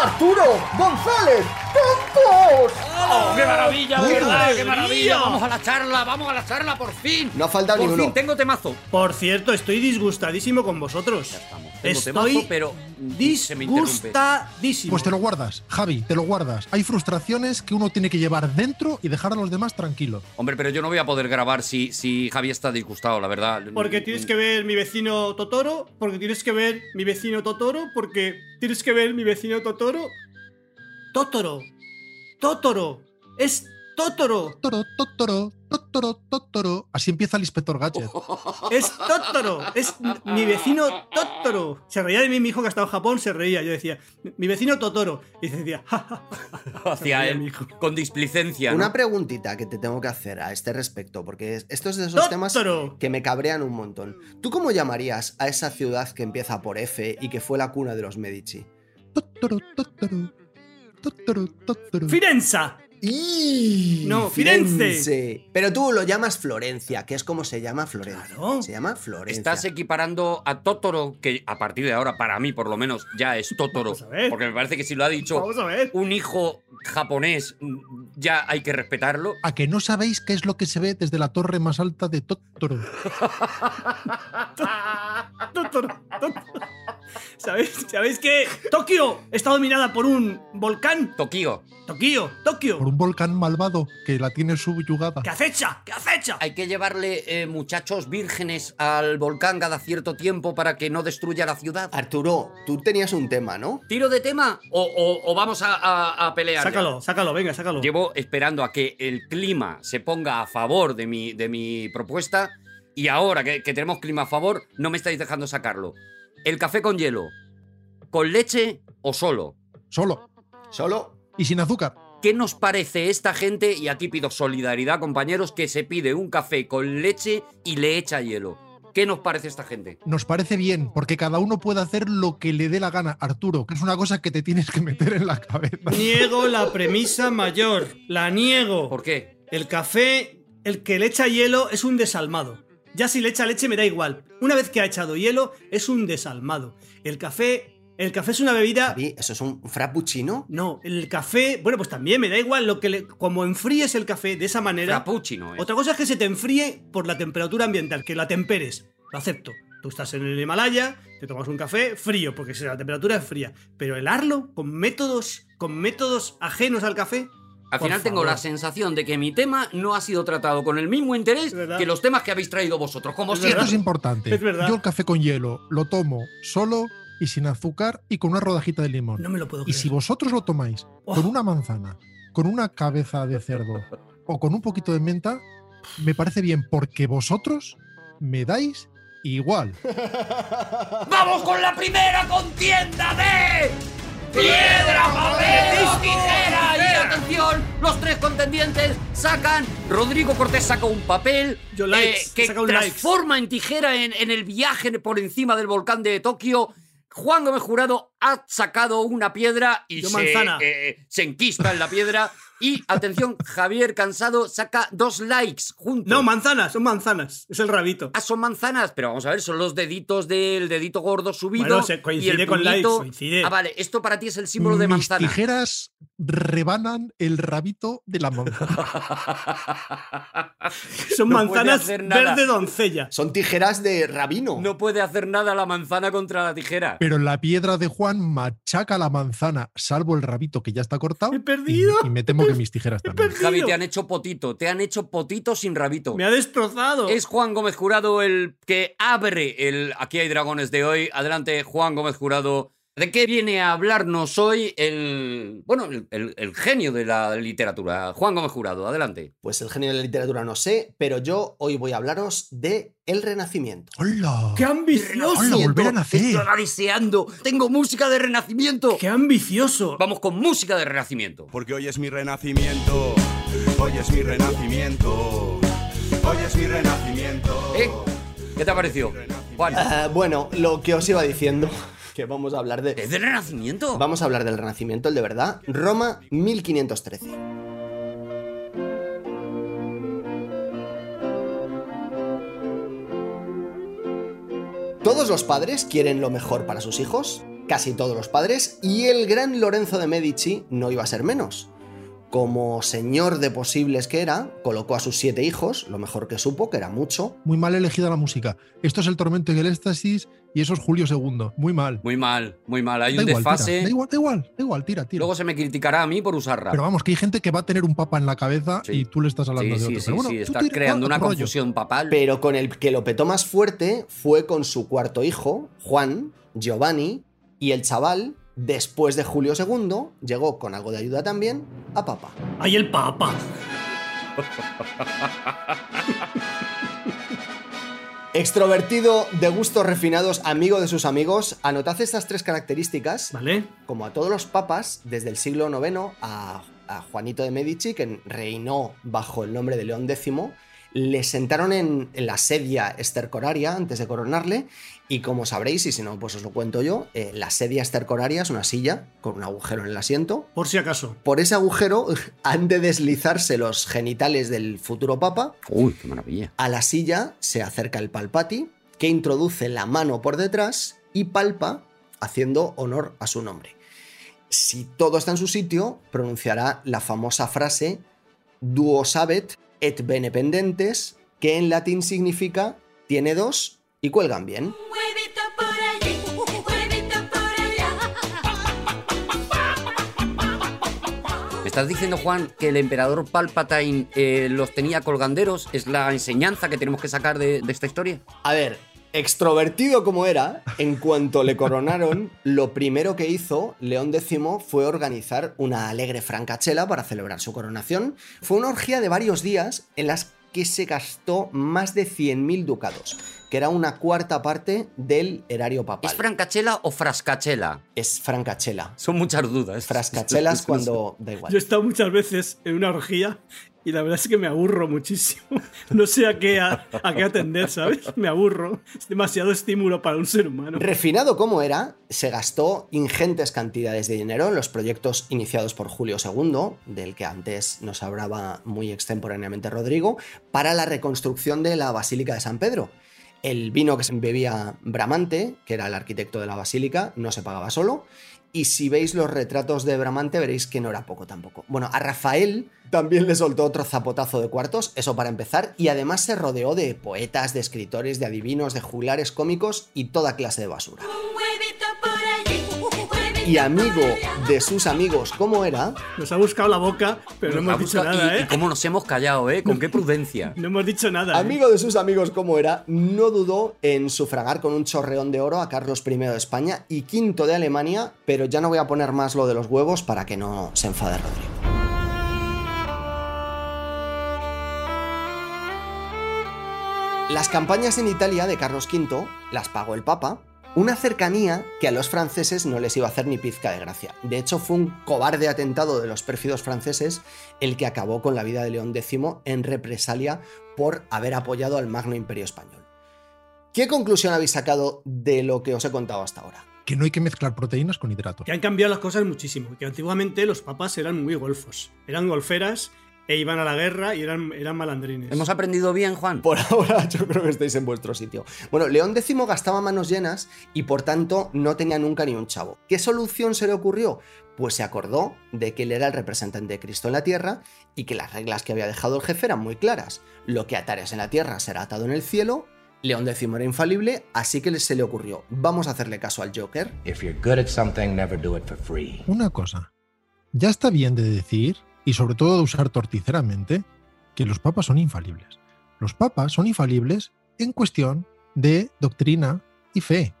Arturo González Campos. ¡Oh, qué maravilla, de ¡Qué verdad! ¡Qué maravilla! Vamos a la charla, vamos a la charla por fin. No ha faltado por ni uno. fin tengo temazo. Por cierto, estoy disgustadísimo con vosotros. estamos. Tengo Estoy temazo, pero disgustadísimo. Pues te lo guardas, Javi, te lo guardas. Hay frustraciones que uno tiene que llevar dentro y dejar a los demás tranquilos. Hombre, pero yo no voy a poder grabar si, si Javi está disgustado, la verdad. Porque tienes que ver mi vecino Totoro, porque tienes que ver mi vecino Totoro, porque tienes que ver mi vecino Totoro. Totoro. Totoro. Es Totoro. Toro, totoro, totoro, totoro. Así empieza el inspector Gadget. Es Totoro. Es mi vecino Totoro. Se reía de mí mi hijo que ha estado en Japón, se reía. Yo decía, mi vecino Totoro. Y decía, ja, ja, ja. él mi hijo. con displicencia. ¿no? Una preguntita que te tengo que hacer a este respecto, porque es- esto es de esos temas Totoro. que me cabrean un montón. ¿Tú cómo llamarías a esa ciudad que empieza por F y que fue la cuna de los Medici? Totoro, totoro, totoro, totoro. Firenza. ¡Y! No, Firenze. Pero tú lo llamas Florencia, que es como se llama Florencia. Claro. Se llama Florencia. Estás equiparando a Totoro, que a partir de ahora, para mí por lo menos, ya es Totoro. Vamos a ver. Porque me parece que si lo ha dicho Vamos a ver. un hijo japonés, ya hay que respetarlo. ¿A que no sabéis qué es lo que se ve desde la torre más alta de Totoro? Totoro, Totoro. ¿Sabéis, ¿Sabéis que Tokio está dominada por un volcán? Tokio, Tokio, Tokio. Por un volcán malvado que la tiene subyugada. ¡Que acecha! ¡Que acecha! hay que llevarle eh, muchachos vírgenes al volcán cada cierto tiempo para que no destruya la ciudad. Arturo, tú tenías un tema, ¿no? ¿Tiro de tema o, o- o vamos a, a- a pelear? ya? Sácalo, sácalo, venga, sácalo. Llevo esperando a que el clima se ponga a favor de mi, de mi propuesta y ahora que, que tenemos clima a favor, no me estáis dejando sacarlo. ¿El café con hielo? ¿Con leche o solo? Solo. Solo. Y sin azúcar. ¿Qué nos parece esta gente? Y aquí pido solidaridad, compañeros, que se pide un café con leche y le echa hielo. ¿Qué nos parece esta gente? Nos parece bien, porque cada uno puede hacer lo que le dé la gana, Arturo, que es una cosa que te tienes que meter en la cabeza. Niego la premisa mayor. La niego. ¿Por qué? El café, el que le echa hielo, es un desalmado. Ya si le echa leche me da igual. Una vez que ha echado hielo, es un desalmado. El café. El café es una bebida. Javi, ¿eso es un frappuccino? No, el café. Bueno, pues también me da igual lo que le. Como enfríes el café de esa manera. Frappuccino, ¿eh? Otra cosa es que se te enfríe por la temperatura ambiental, que la temperes. Lo acepto. Tú estás en el Himalaya, te tomas un café frío, porque la temperatura es fría. Pero helarlo con métodos, con métodos ajenos al café. Al por final tengo la sensación de que mi tema no ha sido tratado con el mismo interés que los temas que habéis traído vosotros, como Es Esto es importante. Es verdad. Yo el café con hielo lo tomo solo y sin azúcar y con una rodajita de limón. No me lo puedo Y creer. si vosotros lo tomáis Oh. con una manzana, con una cabeza de cerdo o con un poquito de menta, me parece bien porque vosotros me dais igual. ¡Vamos con la primera contienda de piedra, papel o tijera! Y atención, los tres contendientes sacan. Rodrigo Cortés saca un papel eh, Yo likes, que saca un likes. transforma en tijera en, en el viaje por encima del volcán de Tokio. Juan Gómez Jurado ha sacado una piedra y Yo se, manzana. eh, se enquista en la piedra. Y atención, Javier Cansado saca dos likes juntos. No, manzanas, son manzanas. Es el rabito. Ah, son manzanas, pero vamos a ver, son los deditos del dedito gordo subido. Bueno, se coincide y el con likes, coincide. Ah, vale, esto para ti es el símbolo de Mis manzana. tijeras rebanan el rabito de la manzana. Son No puede manzanas hacer nada. verde doncella. Son tijeras de rabino. No puede hacer nada la manzana contra la tijera. Pero la piedra de Juan machaca la manzana, salvo el rabito que ya está cortado. He perdido. Y, y me temo que mis tijeras también. Javi, te han hecho potito, te han hecho potito sin rabito. Me ha destrozado. Es Juan Gómez Jurado el que abre el Aquí hay dragones de hoy. Adelante, Juan Gómez Jurado. ¿De qué viene a hablarnos hoy el, bueno, el, el- el genio de la literatura? Juan Gómez Jurado, adelante. Pues el genio de la literatura no sé, pero yo hoy voy a hablaros de El Renacimiento. ¡Hola! ¡Qué ambicioso! ¡Hola, volver a nacer! Estaba deseando. Tengo música de renacimiento. ¡Qué ambicioso! Vamos con música de renacimiento. Porque hoy es mi renacimiento. Hoy es mi renacimiento. Hoy es mi renacimiento. ¿Eh? ¿Qué te ha parecido? Juan, Ah, bueno, lo que os iba diciendo, que vamos a hablar de... ¿es de renacimiento? Vamos a hablar del Renacimiento, el de verdad. Roma, 1513. Todos los padres quieren lo mejor para sus hijos, casi todos los padres, y el gran Lorenzo de Medici no iba a ser menos. Como señor de posibles que era, colocó a sus siete hijos, lo mejor que supo, que era mucho, Muy mal elegida la música. Esto es el tormento y el éxtasis y eso es Julio II. Muy mal. Muy mal, muy mal. Hay Da un igual, tira. desfase. Da igual, da igual, da igual, tira, tira. Luego se me criticará a mí por usar rap. Pero vamos, que hay gente que va a tener un papa en la cabeza Sí. y tú le estás hablando sí, de sí, otro. sí, Pero bueno, sí, estás tira, creando una rollo. confusión papal. Pero con el que lo petó más fuerte fue con su cuarto hijo, Juan, Giovanni, y el chaval, después de Julio II, llegó con algo de ayuda también a papa. ¡Ay, el papa! Extrovertido, de gustos refinados, amigo de sus amigos, anotad estas tres características. ¿Vale? Como a todos los papas, desde el siglo IX a, a Juanito de Medici, que reinó bajo el nombre de León X, le sentaron en, en la sedia estercoraria antes de coronarle. Y como sabréis, y si no, pues os lo cuento yo, eh, la sedia estercoraria es una silla con un agujero en el asiento. Por si acaso. Por ese agujero han de deslizarse los genitales del futuro papa. Uy, qué maravilla. A la silla se acerca el palpati, que introduce la mano por detrás y palpa, haciendo honor a su nombre. Si todo está en su sitio, pronunciará la famosa frase duo sabet et bene pendentes, que en latín significa tiene dos y cuelgan bien. ¿Me estás diciendo, Juan, que el emperador Palpatine eh, los tenía colganderos? ¿Es la enseñanza que tenemos que sacar de, de esta historia? A ver, extrovertido como era, en cuanto le coronaron, lo primero que hizo León X fue organizar una alegre francachela para celebrar su coronación. Fue una orgía de varios días en las que se gastó más de 100.000 ducados, que era una cuarta parte del erario papal. ¿Es francachela o frascachela? Es francachela. Son muchas dudas. Frascachelas cuando... Da igual. Yo he estado muchas veces en una orgía y la verdad es que me aburro muchísimo. No sé a qué, a, a qué atender, ¿sabes? Me aburro. Es demasiado estímulo para un ser humano. Refinado como era, se gastó ingentes cantidades de dinero en los proyectos iniciados por Julio II, del que antes nos hablaba muy extemporáneamente Rodrigo, para la reconstrucción de la Basílica de San Pedro. El vino que se bebía Bramante, que era el arquitecto de la basílica, no se pagaba solo. Y si veis los retratos de Bramante, veréis que no era poco tampoco. Bueno, a Rafael también le soltó otro zapotazo de cuartos, eso para empezar, y además se rodeó de poetas, de escritores, de adivinos, de juglares cómicos y toda clase de basura. Y amigo de sus amigos como era, Nos ha buscado la boca, pero no Nos ha hemos dicho buscado- nada, y, ¿eh? y cómo nos hemos callado, ¿eh? Con qué prudencia. No hemos dicho nada. ¿eh? amigo de sus amigos como era, no dudó en sufragar con un chorreón de oro a Carlos I de España y V de Alemania, pero ya no voy a poner más lo de los huevos para que no se enfade Rodrigo. Las campañas en Italia de Carlos V las pagó el Papa, una cercanía que a los franceses no les iba a hacer ni pizca de gracia. De hecho, fue un cobarde atentado de los pérfidos franceses el que acabó con la vida de León X en represalia por haber apoyado al Magno Imperio Español. ¿Qué conclusión habéis sacado de lo que os he contado hasta ahora? Que no hay que mezclar proteínas con hidratos. Que han cambiado las cosas muchísimo. Que antiguamente los papas eran muy golfos. Eran golferas e iban a la guerra y eran, eran malandrines. ¿Hemos aprendido bien, Juan? Por ahora yo creo que estáis en vuestro sitio. Bueno, León X gastaba manos llenas y por tanto no tenía nunca ni un chavo. ¿Qué solución se le ocurrió? Pues se acordó de que él era el representante de Cristo en la tierra y que las reglas que había dejado el jefe eran muy claras. Lo que atares en la tierra será atado en el cielo. León X era infalible, así que se le ocurrió, vamos a hacerle caso al Joker. If you're good at something, never do it for free. Una cosa. Ya está bien de decir, y sobre todo de usar torticeramente, que los papas son infalibles. Los papas son infalibles en cuestión de doctrina y fe.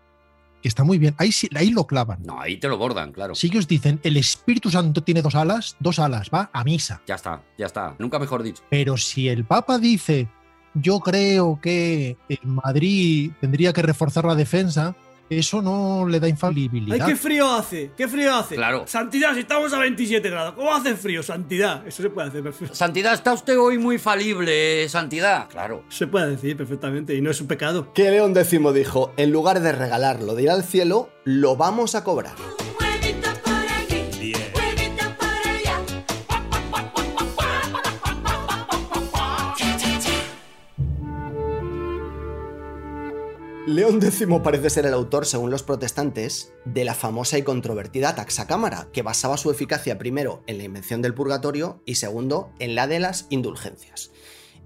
que está muy bien. Ahí, lo clavan. No, ahí te lo bordan, claro. Si ellos dicen, el Espíritu Santo tiene dos alas, dos alas, va a misa. Ya está, ya está. Nunca mejor dicho. Pero si el Papa dice, yo creo que en Madrid tendría que reforzar la defensa, eso no le da ¡Ay, infalibilidad. qué frío hace! ¡Qué frío hace! Claro. Santidad, si estamos a 27 grados, ¿cómo hace frío? Santidad. Eso se puede hacer perfectamente. Santidad, ¿está usted hoy muy falible, Santidad? Claro. Se puede decir perfectamente y no es un pecado. Que León X dijo, en lugar de regalarlo de ir al cielo, lo vamos a cobrar. León X parece ser el autor, según los protestantes, de la famosa y controvertida taxa cámara, que basaba su eficacia primero en la invención del purgatorio y segundo en la de las indulgencias.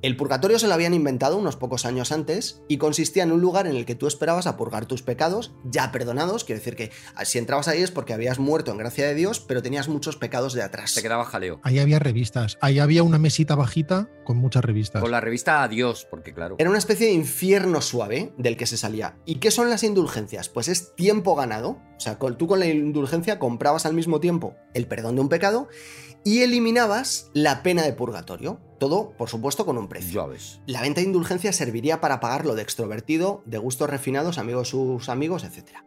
El purgatorio se lo habían inventado unos pocos años antes y consistía en un lugar en el que tú esperabas a purgar tus pecados ya perdonados, quiere decir que ah, si entrabas ahí es porque habías muerto en gracia de Dios, pero tenías muchos pecados de atrás. Te quedaba jaleo. Ahí había revistas, ahí había una mesita bajita con muchas revistas. Con la revista Adiós, porque claro. Era una especie de infierno suave del que se salía. ¿Y qué son las indulgencias? Pues es tiempo ganado. O sea, con- tú con la indulgencia comprabas al mismo tiempo el perdón de un pecado y eliminabas la pena de purgatorio. Todo, por supuesto, con un precio. Ya ves. La venta de indulgencias serviría para pagar lo de extrovertido, de gustos refinados, amigos sus amigos, etc.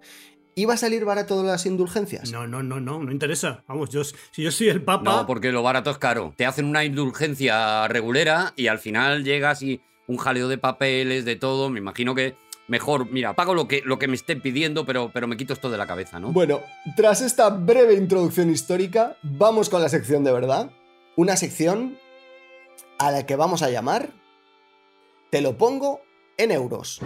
¿Iba a salir barato las indulgencias? No, no, no, no, no interesa. Vamos, yo, si yo soy el Papa. No, porque lo barato es caro. Te hacen una indulgencia regulera y al final llegas y un jaleo de papeles, de todo. Me imagino que mejor, mira, pago lo que, lo que me estén pidiendo, pero, pero me quito esto de la cabeza, ¿no? Bueno, tras esta breve introducción histórica, vamos con la sección de verdad. Una sección a la que vamos a llamar Te lo pongo en euros.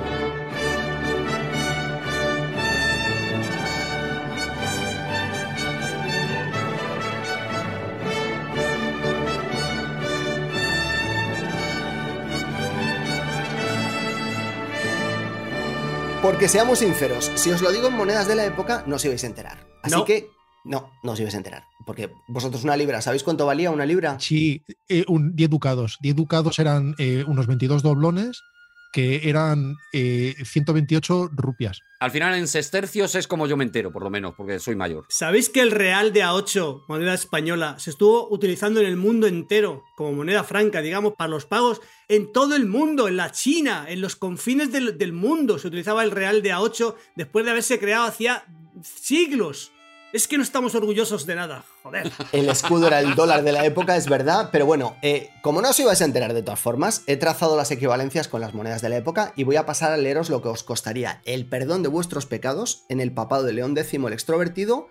Porque seamos sinceros, si os lo digo en monedas de la época, no os ibais a enterar. Así No. que, no, no os ibais a enterar. Porque vosotros una libra, ¿sabéis cuánto valía una libra? Sí, eh, un- 10 ducados. 10 ducados eran eh, unos 22 doblones que eran eh, 128 rupias. Al final en sestercios es como yo me entero, por lo menos, porque soy mayor. ¿Sabéis que el real de A8, moneda española, se estuvo utilizando en el mundo entero como moneda franca, digamos, para los pagos en todo el mundo, en la China, en los confines del, del mundo? Se utilizaba el real de A8 después de haberse creado hacía siglos. Es que no estamos orgullosos de nada, joder. El escudo era el dólar de la época, es verdad, pero bueno, eh, como no os ibais a enterar de todas formas, he trazado las equivalencias con las monedas de la época y voy a pasar a leeros lo que os costaría el perdón de vuestros pecados en el papado de León X el extrovertido,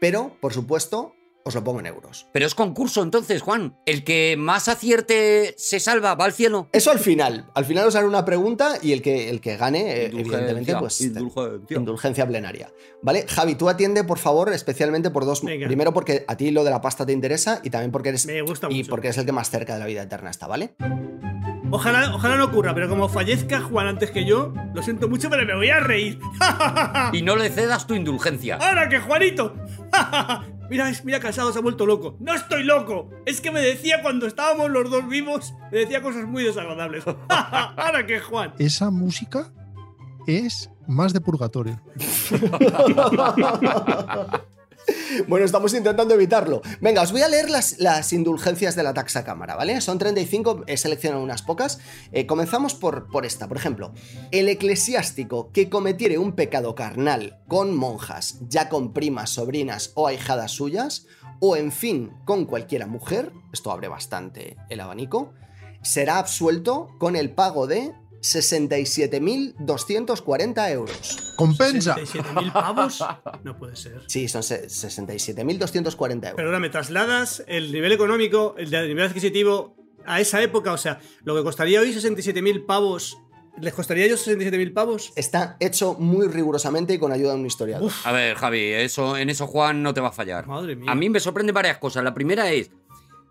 pero, por supuesto, os lo pongo en euros. Pero es concurso entonces, Juan. El que más acierte se salva, va al cielo. Eso al final. Al final os haré una pregunta y el que, el que gane, eh, Indulgencia, evidentemente, pues. indulgencia. Indulgencia plenaria. ¿Vale? Javi, tú atiende, por favor, especialmente por dos. Venga. Primero, porque a ti lo de la pasta te interesa y también porque eres. Me gusta y mucho. porque eres el que más cerca de la vida eterna está, ¿vale? Ojalá, ojalá no ocurra, pero como fallezca Juan antes que yo, lo siento mucho, pero me voy a reír. Y no le cedas tu indulgencia. ¡Ahora que Juanito! mira, es- mira, casado se ha vuelto loco. ¡No estoy loco! Es que me decía cuando estábamos los dos vivos, me decía cosas muy desagradables. ¡Ahora que Juan! Esa música es más de purgatorio. Bueno, estamos intentando evitarlo. Venga, os voy a leer las, indulgencias de la taxa cámara, ¿vale? Son 35, he seleccionado unas pocas. Eh, comenzamos por, por esta, por ejemplo. El eclesiástico que cometiere un pecado carnal con monjas, ya con primas, sobrinas o ahijadas suyas, o en fin, con cualquiera mujer, esto abre bastante el abanico, será absuelto con el pago de 67.240 euros. ¡Compensa! ¿67.000 pavos? No puede ser. Sí, son se- 67.240 euros. Pero ahora me trasladas el nivel económico, el nivel adquisitivo a esa época. O sea, lo que costaría hoy 67.000 pavos, ¿les costaría a ellos 67.000 pavos? Está hecho muy rigurosamente y con ayuda de un historiador. A ver, Javi, eso, en eso Juan no te va a fallar. Madre mía. A mí me sorprenden varias cosas. La primera es,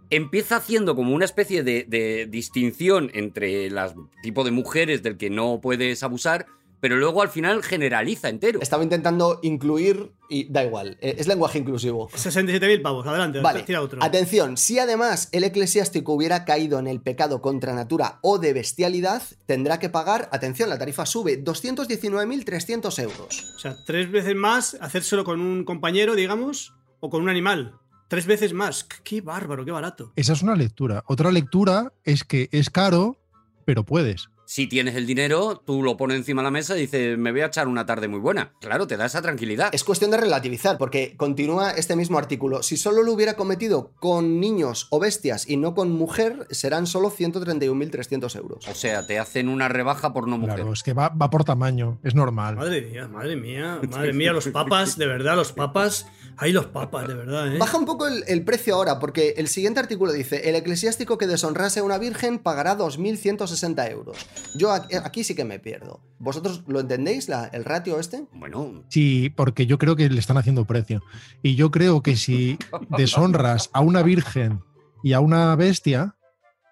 empieza haciendo como una especie de, de distinción entre las tipo de mujeres del que no puedes abusar, pero luego al final generaliza entero. Estaba intentando incluir y da igual, eh, es lenguaje inclusivo. 67.000 pavos, adelante, Vale, tira otro. atención, si además el eclesiástico hubiera caído en el pecado contra natura o de bestialidad, tendrá que pagar, atención, la tarifa sube, 219.300 euros. O sea, tres veces más hacérselo con un compañero, digamos, o con un animal. Tres veces más. Qué bárbaro, qué barato. Esa es una lectura. Otra lectura es que es caro, pero puedes. Si tienes el dinero, tú lo pones encima de la mesa y dices, me voy a echar una tarde muy buena. Claro, te da esa tranquilidad. Es cuestión de relativizar, porque continúa este mismo artículo. Si solo lo hubiera cometido con niños o bestias y no con mujer, serán solo 131.300 euros. O sea, te hacen una rebaja por no mujer. Claro, es que va, va por tamaño, es normal. Madre mía, madre mía, madre mía, los papas, de verdad, los papas. Hay los papas, de verdad, ¿eh? Baja un poco el, el precio ahora, porque el siguiente artículo dice: el eclesiástico que deshonrase a una virgen pagará 2.160 euros. Yo aquí, sí que me pierdo. ¿Vosotros lo entendéis, la- el ratio este? Bueno, Sí, porque yo creo que le están haciendo precio. Y yo creo que si deshonras a una virgen y a una bestia,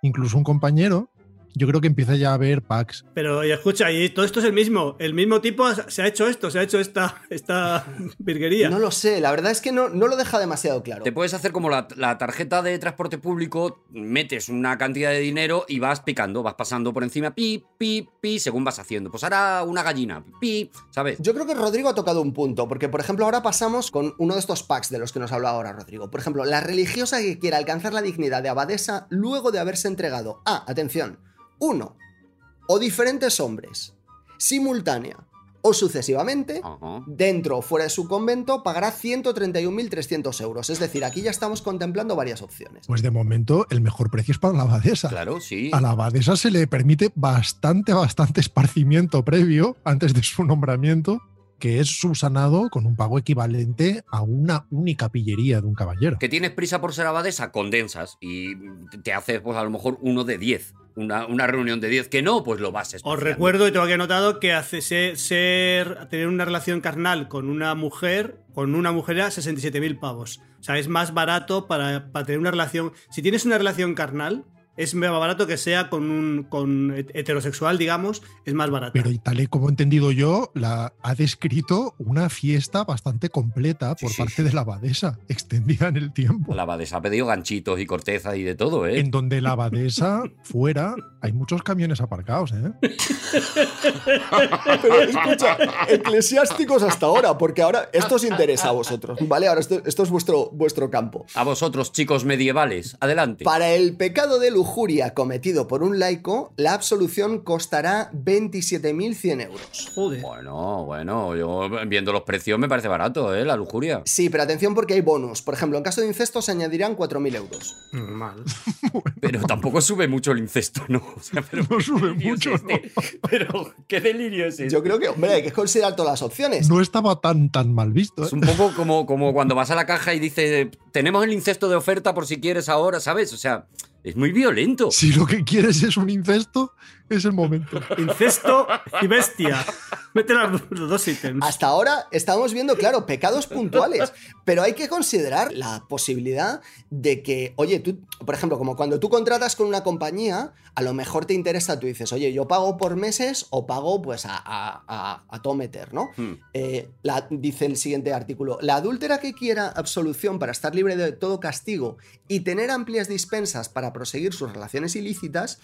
incluso un compañero, yo creo que empieza ya a haber packs. Pero y escucha, y todo esto es el mismo. El mismo tipo se ha hecho esto, se ha hecho esta, esta virguería. No lo sé, la verdad es que no, no lo deja demasiado claro. te puedes hacer como la, la tarjeta de transporte público, metes una cantidad de dinero y vas picando, vas pasando por encima, pi, pi, pi, según vas haciendo. Pues ahora una gallina, pi, ¿sabes? Yo creo que Rodrigo ha tocado un punto, porque por ejemplo ahora pasamos con uno de estos packs de los que nos habla ahora Rodrigo. Por ejemplo, la religiosa que quiera alcanzar la dignidad de abadesa luego de haberse entregado a, atención, uno o diferentes hombres, simultánea o sucesivamente, dentro o fuera de su convento, pagará 131.300 euros. Es decir, aquí ya estamos contemplando varias opciones. Pues de momento el mejor precio es para la abadesa. Claro, sí. A la abadesa se le permite bastante, bastante esparcimiento previo antes de su nombramiento, que es subsanado con un pago equivalente a una única pillería de un caballero. Que tienes prisa por ser abadesa, condensas y te haces, pues a lo mejor uno de 10. Una, una reunión de 10. Que no, pues lo vas a Os recuerdo y tengo aquí anotado que hace ser, ser- tener una relación carnal con una mujer, con una mujer a 67.000 pavos. O sea, es más barato para, para tener una relación. Si tienes una relación carnal, es más barato que sea con un con heterosexual, digamos, es más barato. Pero y tal y como he entendido yo, la, ha descrito una fiesta bastante completa por Sí, sí. parte de la abadesa, extendida en el tiempo. La abadesa ha pedido ganchitos y corteza y de todo, ¿eh? En donde la abadesa fuera hay muchos camiones aparcados, ¿eh? Pero escucha, eclesiásticos hasta ahora, porque ahora esto os interesa a vosotros, ¿vale? Ahora esto, esto es vuestro, vuestro campo. A vosotros, chicos medievales, adelante. Para el pecado de lujuria cometido por un laico, la absolución costará 27.100 euros. Joder. Bueno, bueno, yo viendo los precios me parece barato, ¿eh? La lujuria. Sí, pero atención porque hay bonus. Por ejemplo, en caso de incesto se añadirán 4.000 euros. Normal. Pero tampoco sube mucho el incesto, ¿no? O sea, pero No sube ¿qué delirio mucho, es este? Pero, ¿qué delirio es este? Yo creo que, hombre, hay que considerar todas las opciones. No estaba tan, tan mal visto. ¿eh? Es un poco como, como cuando vas a la caja y dices, tenemos el incesto de oferta por si quieres ahora, ¿sabes? O sea, es muy violento. Si lo que quieres es un incesto, es el momento. Incesto y bestia. Mete los dos ítems. Hasta ahora estamos viendo, claro, pecados puntuales, pero hay que considerar la posibilidad de que, oye, tú, por ejemplo, como cuando tú contratas con una compañía, a lo mejor te interesa, tú dices, oye, yo pago por meses o pago pues a, a, a- a todo meter, ¿no? Hmm. Eh, la- dice el siguiente artículo, la adúltera que quiera absolución para estar libre de todo castigo y tener amplias dispensas para proseguir sus relaciones ilícitas,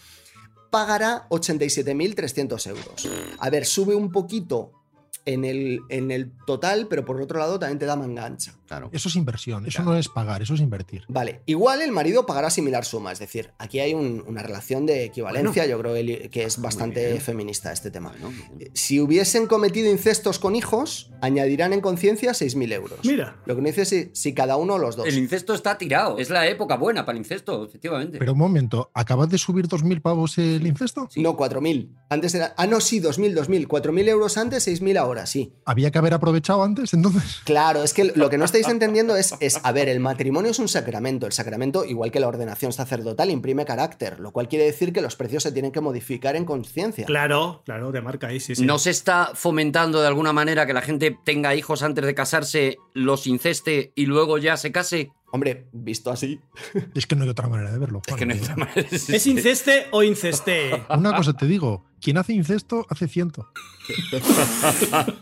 pagará 87.300 euros. A ver, sube un poquito en el, en el total, pero por otro lado también te da mangancha. Claro. Eso es inversión, eso Claro. no es pagar, eso es invertir. Vale, igual el marido pagará similar suma, es decir, aquí hay un- una relación de equivalencia, yo creo que- que es bastante bien. feminista este tema. Bueno, bien. Si hubiesen cometido incestos con hijos, añadirán en conciencia 6.000 euros. Mira. Lo que no dice es si, si cada uno o los dos. el incesto está tirado. Es la época buena para el incesto, efectivamente. Pero un momento, ¿acabas de subir 2.000 pavos el incesto? No, 4.000. Antes era... Ah, no, sí, 2.000, 2.000. 4.000 euros antes, 6.000 ahora, sí. Había que haber aprovechado antes, entonces. Claro, es que lo que no estáis entendiendo es, es, a ver, el matrimonio es un sacramento. El sacramento, igual que la ordenación sacerdotal, imprime carácter, lo cual quiere decir que los precios se tienen que modificar en conciencia. Claro, claro, de marca ahí, sí, sí. ¿No se está fomentando de alguna manera que la gente tenga hijos antes de casarse, los inceste y luego ya se case? Hombre, visto así. Es que no hay otra manera de verlo. Es que no hay otra manera de- ¿Es inceste o inceste? Una cosa te digo, quien hace incesto hace ciento.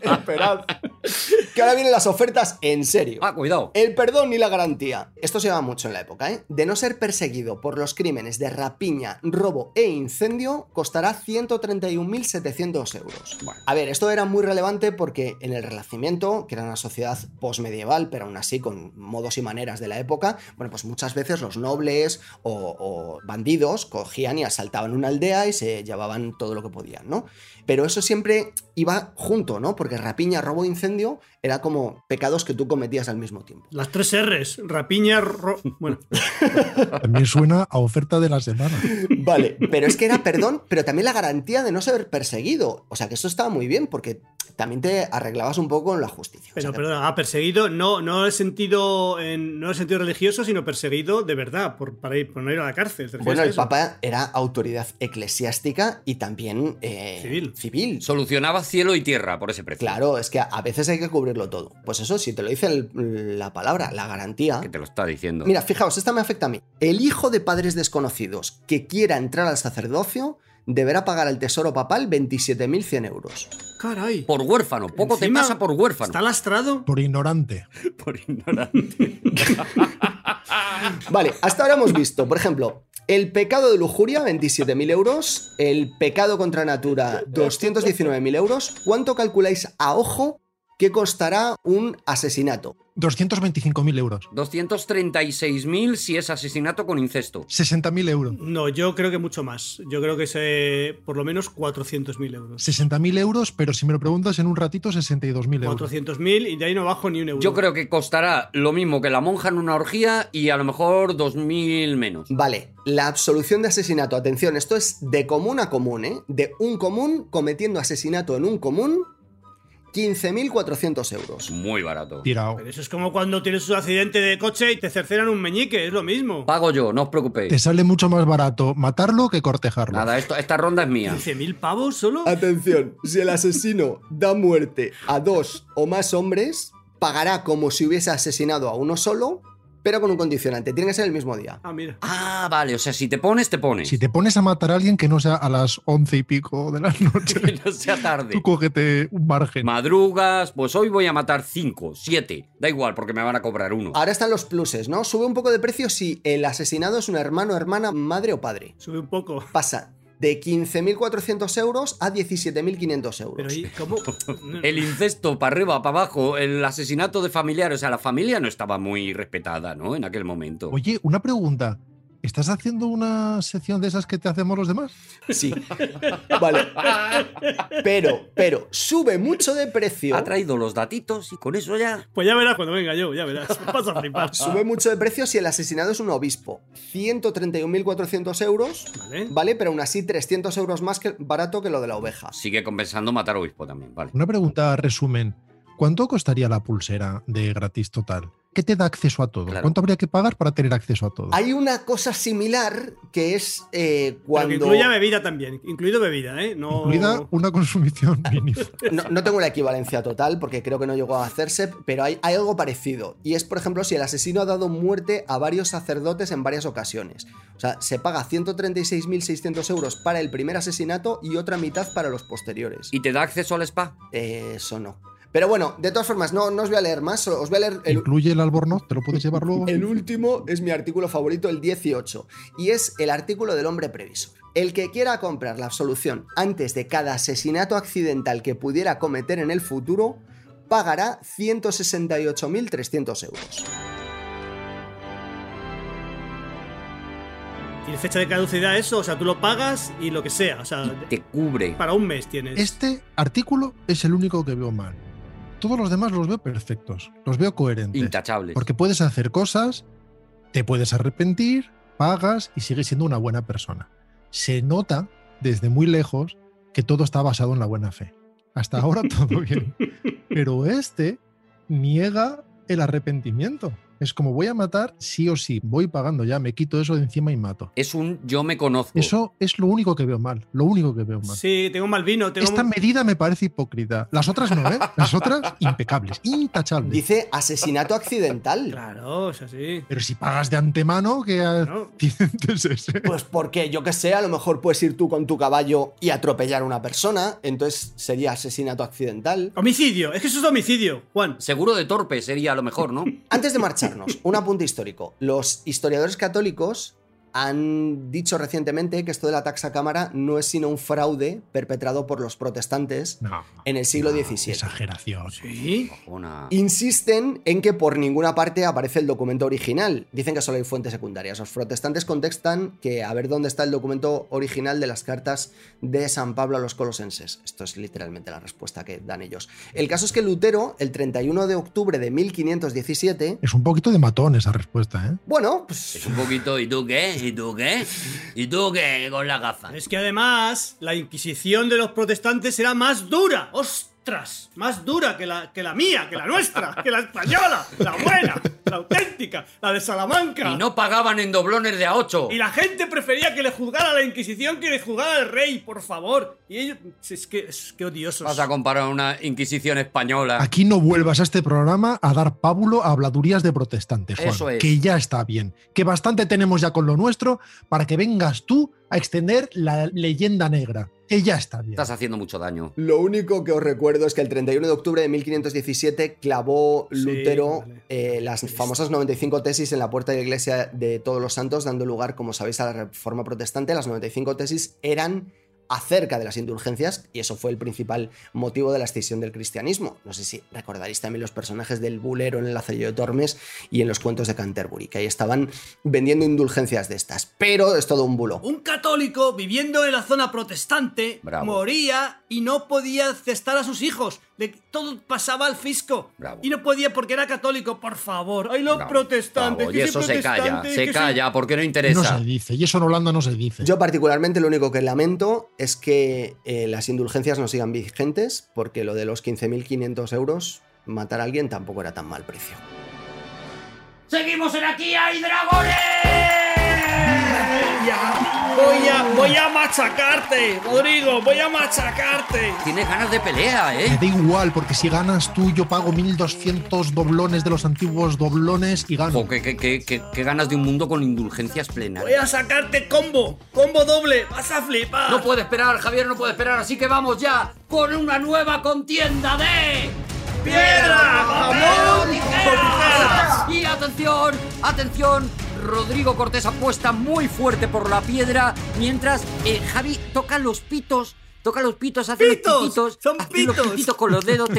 Esperad. que ahora vienen las ofertas en serio. Ah, cuidado. El perdón y la garantía. Esto se llama mucho en la época, ¿eh? De no ser perseguido por los crímenes de rapiña, robo e incendio, costará 131.700 euros. Bueno. A ver, esto era muy relevante porque en el Renacimiento, que era una sociedad posmedieval, pero aún así con modos y maneras de la época, bueno, pues muchas veces los nobles o, o bandidos cogían y asaltaban una aldea y se llevaban todo lo que podían, ¿no? Pero eso siempre iba junto, ¿no? Porque rapiña, robo e incendio era como pecados que tú cometías al mismo tiempo. Las tres R's. Rapiña, ro- Bueno, También suena a oferta de la semana. Vale, pero es que era perdón, pero también la garantía de no ser perseguido. O sea que eso estaba muy bien porque también te arreglabas un poco con la justicia. O pero sea perdón, ah, perseguido, no, no en sentido, en, no en sentido religioso, sino perseguido de verdad, por, para ir, por no ir a la cárcel. ¿te refieres bueno, el eso? Papa era autoridad eclesiástica y también eh, Civil. Civil. Solucionaba cielo y tierra por ese precio. Claro, es que a- veces hay que cubrirlo todo. Pues eso, si te lo dice el- la palabra, la garantía. Que te lo está diciendo. Mira, fijaos, esta me afecta a mí. El hijo de padres desconocidos que quiera entrar al sacerdocio deberá pagar al tesoro papal 27.100 euros. Caray. Por huérfano. Poco Encima, te pasa por huérfano. ¿Está lastrado? Por ignorante. Por ignorante. Vale, hasta ahora hemos visto, por ejemplo, el pecado de lujuria, 27.000 euros, el pecado contra natura, 219.000 euros. ¿Cuánto calculáis a ojo que costará un asesinato? 225.000 euros. 236.000 si es asesinato con incesto. 60.000 euros. No, yo creo que mucho más. Yo creo que es por lo menos 400.000 euros. 60.000 euros, pero si me lo preguntas en un ratito, 62.000 euros. 400.000 y de ahí no bajo ni un euro. Yo creo que costará lo mismo que la monja en una orgía y a lo mejor 2.000 menos. Vale, la absolución de asesinato, atención, esto es de común a común, ¿eh? De un común cometiendo asesinato en un común, 15.400 euros. Muy barato. Tirado. Pero eso es como cuando tienes un accidente de coche y te cercenan un meñique, es lo mismo. Pago yo, no os Te preocupéis. sale mucho más barato matarlo que cortejarlo. Nada, esto, esta ronda es mía. 15.000 pavos solo. Atención, si el asesino da muerte a dos o más hombres, pagará como si hubiese asesinado a uno solo, pero con un condicionante. Tiene que ser el mismo día. Ah, mira. Ah, vale, o sea, si te pones, te pones. Si te pones a matar a alguien que no sea a las once y pico de la noche, Que no sea tarde. tú cógete un margen. Madrugas, pues hoy voy a matar 5, 7. Da igual, porque me van a cobrar uno. Ahora están los pluses, ¿no? Sube un poco de precio si el asesinado es un hermano, hermana, madre o padre. Sube un poco. Pasa de 15.400 euros a 17.500 euros. Pero ¿y cómo? El incesto para arriba, para abajo, el asesinato de familiares. O sea, la familia no estaba muy respetada, ¿no? En aquel momento. Oye, una pregunta. ¿Estás haciendo una sección de esas que te hacemos los demás? Sí. Vale. Pero, pero, sube mucho de precio. Ha traído los datitos y con eso ya. Pues ya verás cuando venga yo, ya verás. Vas a flipar. Sube mucho de precio si el asesinado es un obispo. 131.400 euros. Vale. Vale, pero aún así 300 euros más que barato que lo de la oveja. Sigue compensando matar obispo también, vale. Una pregunta resumen. ¿Cuánto costaría la pulsera de gratis total? ¿Qué te da acceso a todo? Claro. ¿Cuánto habría que pagar para tener acceso a todo? Hay una cosa similar que es eh, Pero que cuando... incluya bebida también. Incluido bebida, ¿eh? No... Incluida una consumición mínima. No, no tengo la equivalencia total porque creo que no llegó a hacerse, pero hay, hay algo parecido. Y es, por ejemplo, si el asesino ha dado muerte a varios sacerdotes en varias ocasiones. O sea, se paga 136.600 euros para el primer asesinato y otra mitad para los posteriores. ¿Y te da acceso al spa? Eh, Eso no. Pero bueno, de todas formas, no, no os voy a leer más, os voy a leer el, Incluye el albornoz, te lo puedes llevar luego. El último es mi artículo favorito, el 18, y es el artículo del hombre previsor. El que quiera comprar la absolución antes de cada asesinato accidental que pudiera cometer en el futuro, pagará 168.300 euros. ¿Tiene fecha de caducidad eso? O sea, tú lo pagas y lo que sea. O sea, Te cubre. para un mes tienes. Este artículo es el único que veo mal. Todos los demás los veo perfectos, los veo coherentes. Intachables. Porque puedes hacer cosas, te puedes arrepentir, pagas y sigues siendo una buena persona. Se nota desde muy lejos que todo está basado en la buena fe. Hasta ahora todo bien. Pero este niega el arrepentimiento. Es como voy a matar sí o sí, voy pagando ya, me quito eso de encima y mato. Es un yo me conozco. Eso es lo único que veo mal, lo único que veo mal. Sí, tengo mal vino. Tengo Esta medida me parece hipócrita. Las otras no, ¿eh? Las otras impecables, intachables. Dice asesinato accidental. Claro, es así. Pero si pagas de antemano, ¿qué No. accidente es ese? Pues porque, yo que sé, a lo mejor puedes ir tú con tu caballo y atropellar a una persona, entonces sería asesinato accidental. Homicidio. Es que eso es homicidio, Juan. Seguro de torpe sería lo mejor, ¿no? Antes de un apunte histórico. Los historiadores católicos han dicho recientemente que esto de la taxa cámara no es sino un fraude perpetrado por los protestantes No. en el siglo no, XVII. Exageración. Sí. Insisten en que por ninguna parte aparece el documento original. Dicen que solo hay fuentes secundarias. Los protestantes contestan que a ver dónde está el documento original de las cartas de San Pablo a los colosenses. Esto es literalmente la respuesta que dan ellos. El caso es que Lutero, el 31 de octubre de 1517, Es un poquito de matón esa respuesta, ¿eh? bueno, pues Es un poquito, ¿y tú qué? ¿Y tú qué? ¿Y tú qué con la gafa? Es que además la Inquisición de los protestantes era más dura. ¡Ostras! Más dura que la, que la mía, que la nuestra, que la española, la buena, la auténtica, la de Salamanca. Y no pagaban en doblones de a 8. Y la gente prefería que le juzgara la Inquisición que le juzgara al rey, por favor. Y ellos. Es que, es que odiosos. Vas a comparar una Inquisición española. Aquí no vuelvas a este programa a dar pábulo a habladurías de protestantes, Juan. Eso es. Que ya está bien. Que bastante tenemos ya con lo nuestro para que vengas tú a extender la leyenda negra. Que ya está bien. Estás haciendo mucho daño. Lo único que os recuerdo es que el 31 de octubre de 1517 clavó Sí, Lutero vale. eh, las famosas 95 tesis en la puerta de la iglesia de todos los santos, dando lugar, como sabéis, a la reforma protestante. Las 95 tesis eran acerca de las indulgencias y eso fue el principal motivo de la escisión del cristianismo. No sé si recordaréis también los personajes del bulero en el Lazarillo de Tormes y en los cuentos de Canterbury, que ahí estaban vendiendo indulgencias de estas. Pero es todo un bulo. Un católico viviendo en la zona protestante Bravo. moría y no podía cestar a sus hijos. Todo pasaba al fisco. Bravo. Y no podía porque era católico, por favor. ¡Ay, los Bravo, protestantes! bravo. que Y eso se calla, se calla, porque no No interesa. se dice. Y eso en Holanda no se dice. Yo particularmente lo único que lamento es que eh, las indulgencias no sigan vigentes, porque lo de los 15.500 euros, matar a alguien tampoco era tan mal precio. ¡Seguimos en Aquí hay dragones! Ya, Voy a, voy a machacarte, Rodrigo, voy a machacarte. Tienes ganas de pelea, Me ¿eh? da igual, porque si ganas tú, yo pago 1200 doblones de los antiguos doblones y gano. Qué, qué- qué- ganas de un mundo con indulgencias Voy plenarias. a sacarte combo, combo doble, vas a flipar. No puede esperar, Javier no puede esperar, así que vamos ya con una nueva contienda de... ¡Piedra, jamón o tijeras! Y atención, atención, Rodrigo Cortés apuesta muy fuerte por la piedra, mientras eh, Javi toca los pitos. Toca los pitos, hace ¡Pitos! los pititos. ¡Son hace los pitos! pititos con los dedos,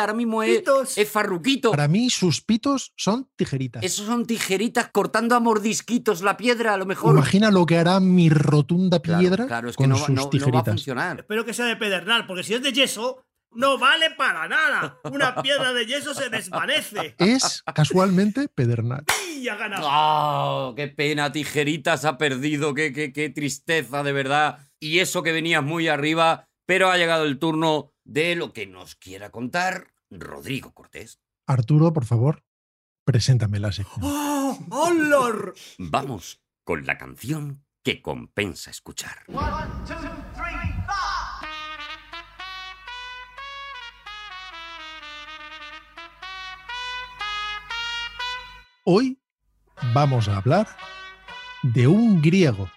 ahora mismo es, ¡Pitos! es farruquito. Para mí, sus pitos son tijeritas. Esos son tijeritas cortando a mordisquitos la piedra, a lo mejor. Imagina lo que hará mi rotunda Claro, piedra claro, es que con no, sus no- no va a tijeritas. funcionar. Espero que sea de pedernal, porque si es de yeso, no vale para nada. Una piedra de yeso se desvanece. es casualmente pedernal. Y ha ganado. ¡Oh, qué pena! Tijeritas ha perdido, qué, qué, qué tristeza, de verdad. Y eso que venías muy arriba, pero ha llegado el turno de lo que nos quiera contar Rodrigo Cortés. Arturo, por favor, preséntame la sección. ¡Oh, hola! Vamos con la canción que compensa escuchar. Hoy vamos a hablar de un griego.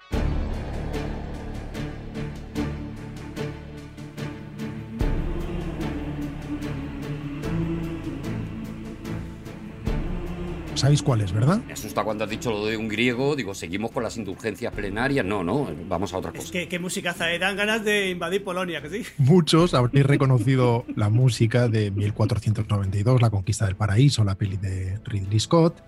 ¿Sabéis cuál es, verdad? Me asusta cuando has dicho lo de un griego. Digo, seguimos con las indulgencias plenarias. No, no, vamos a otra Es cosa. que qué musicaza, eh. Dan ganas de invadir Polonia, que sí. Muchos habréis reconocido la música de 1492, La Conquista del Paraíso, la peli de Ridley Scott,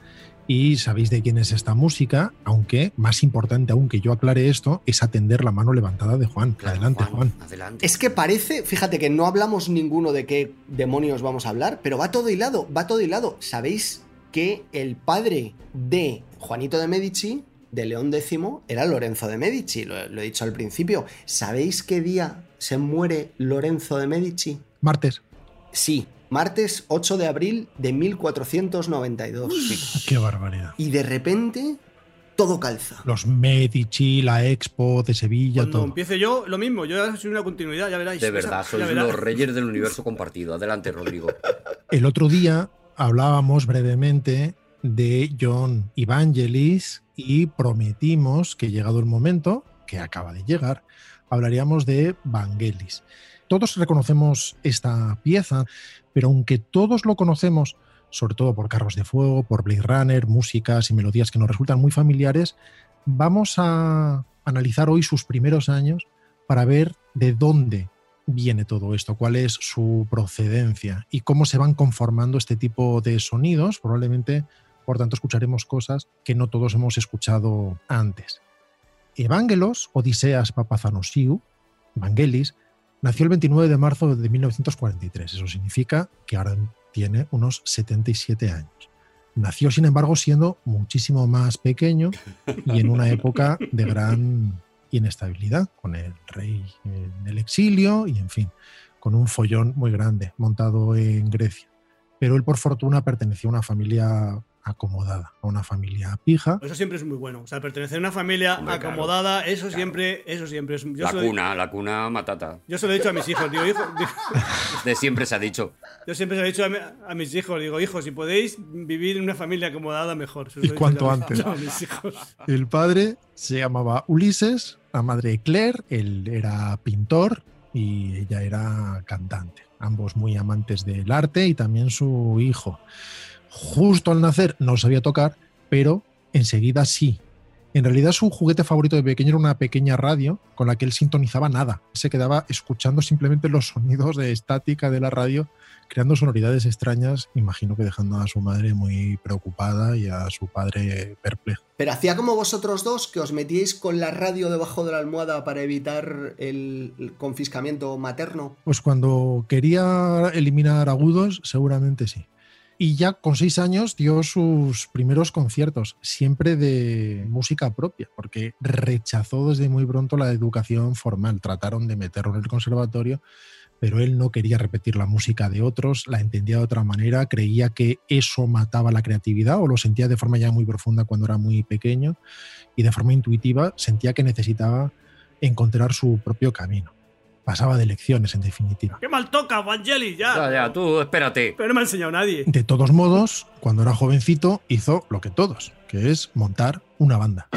y sabéis de quién es esta música, aunque más importante aún que yo aclare esto es atender la mano levantada de Juan. Claro, Adelante, Juan. Adelante. Es que parece, fíjate que no hablamos ninguno de qué demonios vamos a hablar, pero va todo hilado, va todo hilado. ¿Sabéis que el padre de Juanito de Medici, de León X, era Lorenzo de Medici? Lo, lo he dicho al principio. ¿Sabéis qué día se muere Lorenzo de Medici? Martes. Sí, martes 8 de abril de 1492. Qué barbaridad. Y de repente todo calza. Los Medici, la Expo de Sevilla, Cuando todo. empiece yo, lo mismo. Yo soy una continuidad, ya veráis. De verdad, sois los reyes del universo compartido. Adelante, Rodrigo. El otro día hablábamos brevemente de John Evangelis y prometimos que llegado el momento, que acaba de llegar, hablaríamos de Vangelis. Todos reconocemos esta pieza, pero aunque todos lo conocemos, sobre todo por Carros de Fuego, por Blade Runner, músicas y melodías que nos resultan muy familiares, vamos a analizar hoy sus primeros años para ver de dónde viene todo esto, cuál es su procedencia y cómo se van conformando este tipo de sonidos. Probablemente, por tanto, escucharemos cosas que no todos hemos escuchado antes. Evangelos Odiseas Papazanosiu, Vangelis, nació el 29 de marzo de 1943. Eso significa que ahora tiene unos 77 años. Nació, sin embargo, siendo muchísimo más pequeño y en una época de gran inestabilidad, con el rey en el exilio y, en fin, con un follón muy grande montado en Grecia. Pero él, por fortuna, pertenecía a una familia acomodada, a una familia pija. Eso siempre es muy bueno. O sea, pertenecer a una familia Hombre, claro, acomodada, eso claro. siempre, eso siempre es. Yo La cuna, la cuna matata. Yo se lo he dicho a mis hijos, digo, hijo, digo- De siempre se ha dicho. yo siempre se lo he dicho a, mi- a mis hijos, digo, hijos, si podéis vivir en una familia acomodada, mejor. Se lo Y cuanto antes. a mis hijos. El padre se llamaba Ulises, la madre Claire, él era pintor y ella era cantante. Ambos muy amantes del arte y también su hijo. Justo al nacer no sabía tocar, pero enseguida sí. En realidad su juguete favorito de pequeño era una pequeña radio con la que él sintonizaba nada. Se quedaba escuchando simplemente los sonidos de estática de la radio, creando sonoridades extrañas, imagino que dejando a su madre muy preocupada y a su padre perplejo. Pero hacía como vosotros dos que os metíais con la radio debajo de la almohada para evitar el, el confiscamiento materno. Pues cuando quería eliminar agudos, seguramente sí. Y ya con seis años dio sus primeros conciertos, siempre de música propia, porque rechazó desde muy pronto la educación formal. Trataron de meterlo en el conservatorio, pero él no quería repetir la música de otros, la entendía de otra manera, creía que eso mataba la creatividad o lo sentía de forma ya muy profunda cuando era muy pequeño y de forma intuitiva sentía que necesitaba encontrar su propio camino. Pasaba de lecciones, en definitiva. ¡Qué mal toca, Vangelis! Ya. Ya, ya, tú espérate. Pero no me ha enseñado nadie. De todos modos, cuando era jovencito, hizo lo que todos, que es montar una banda.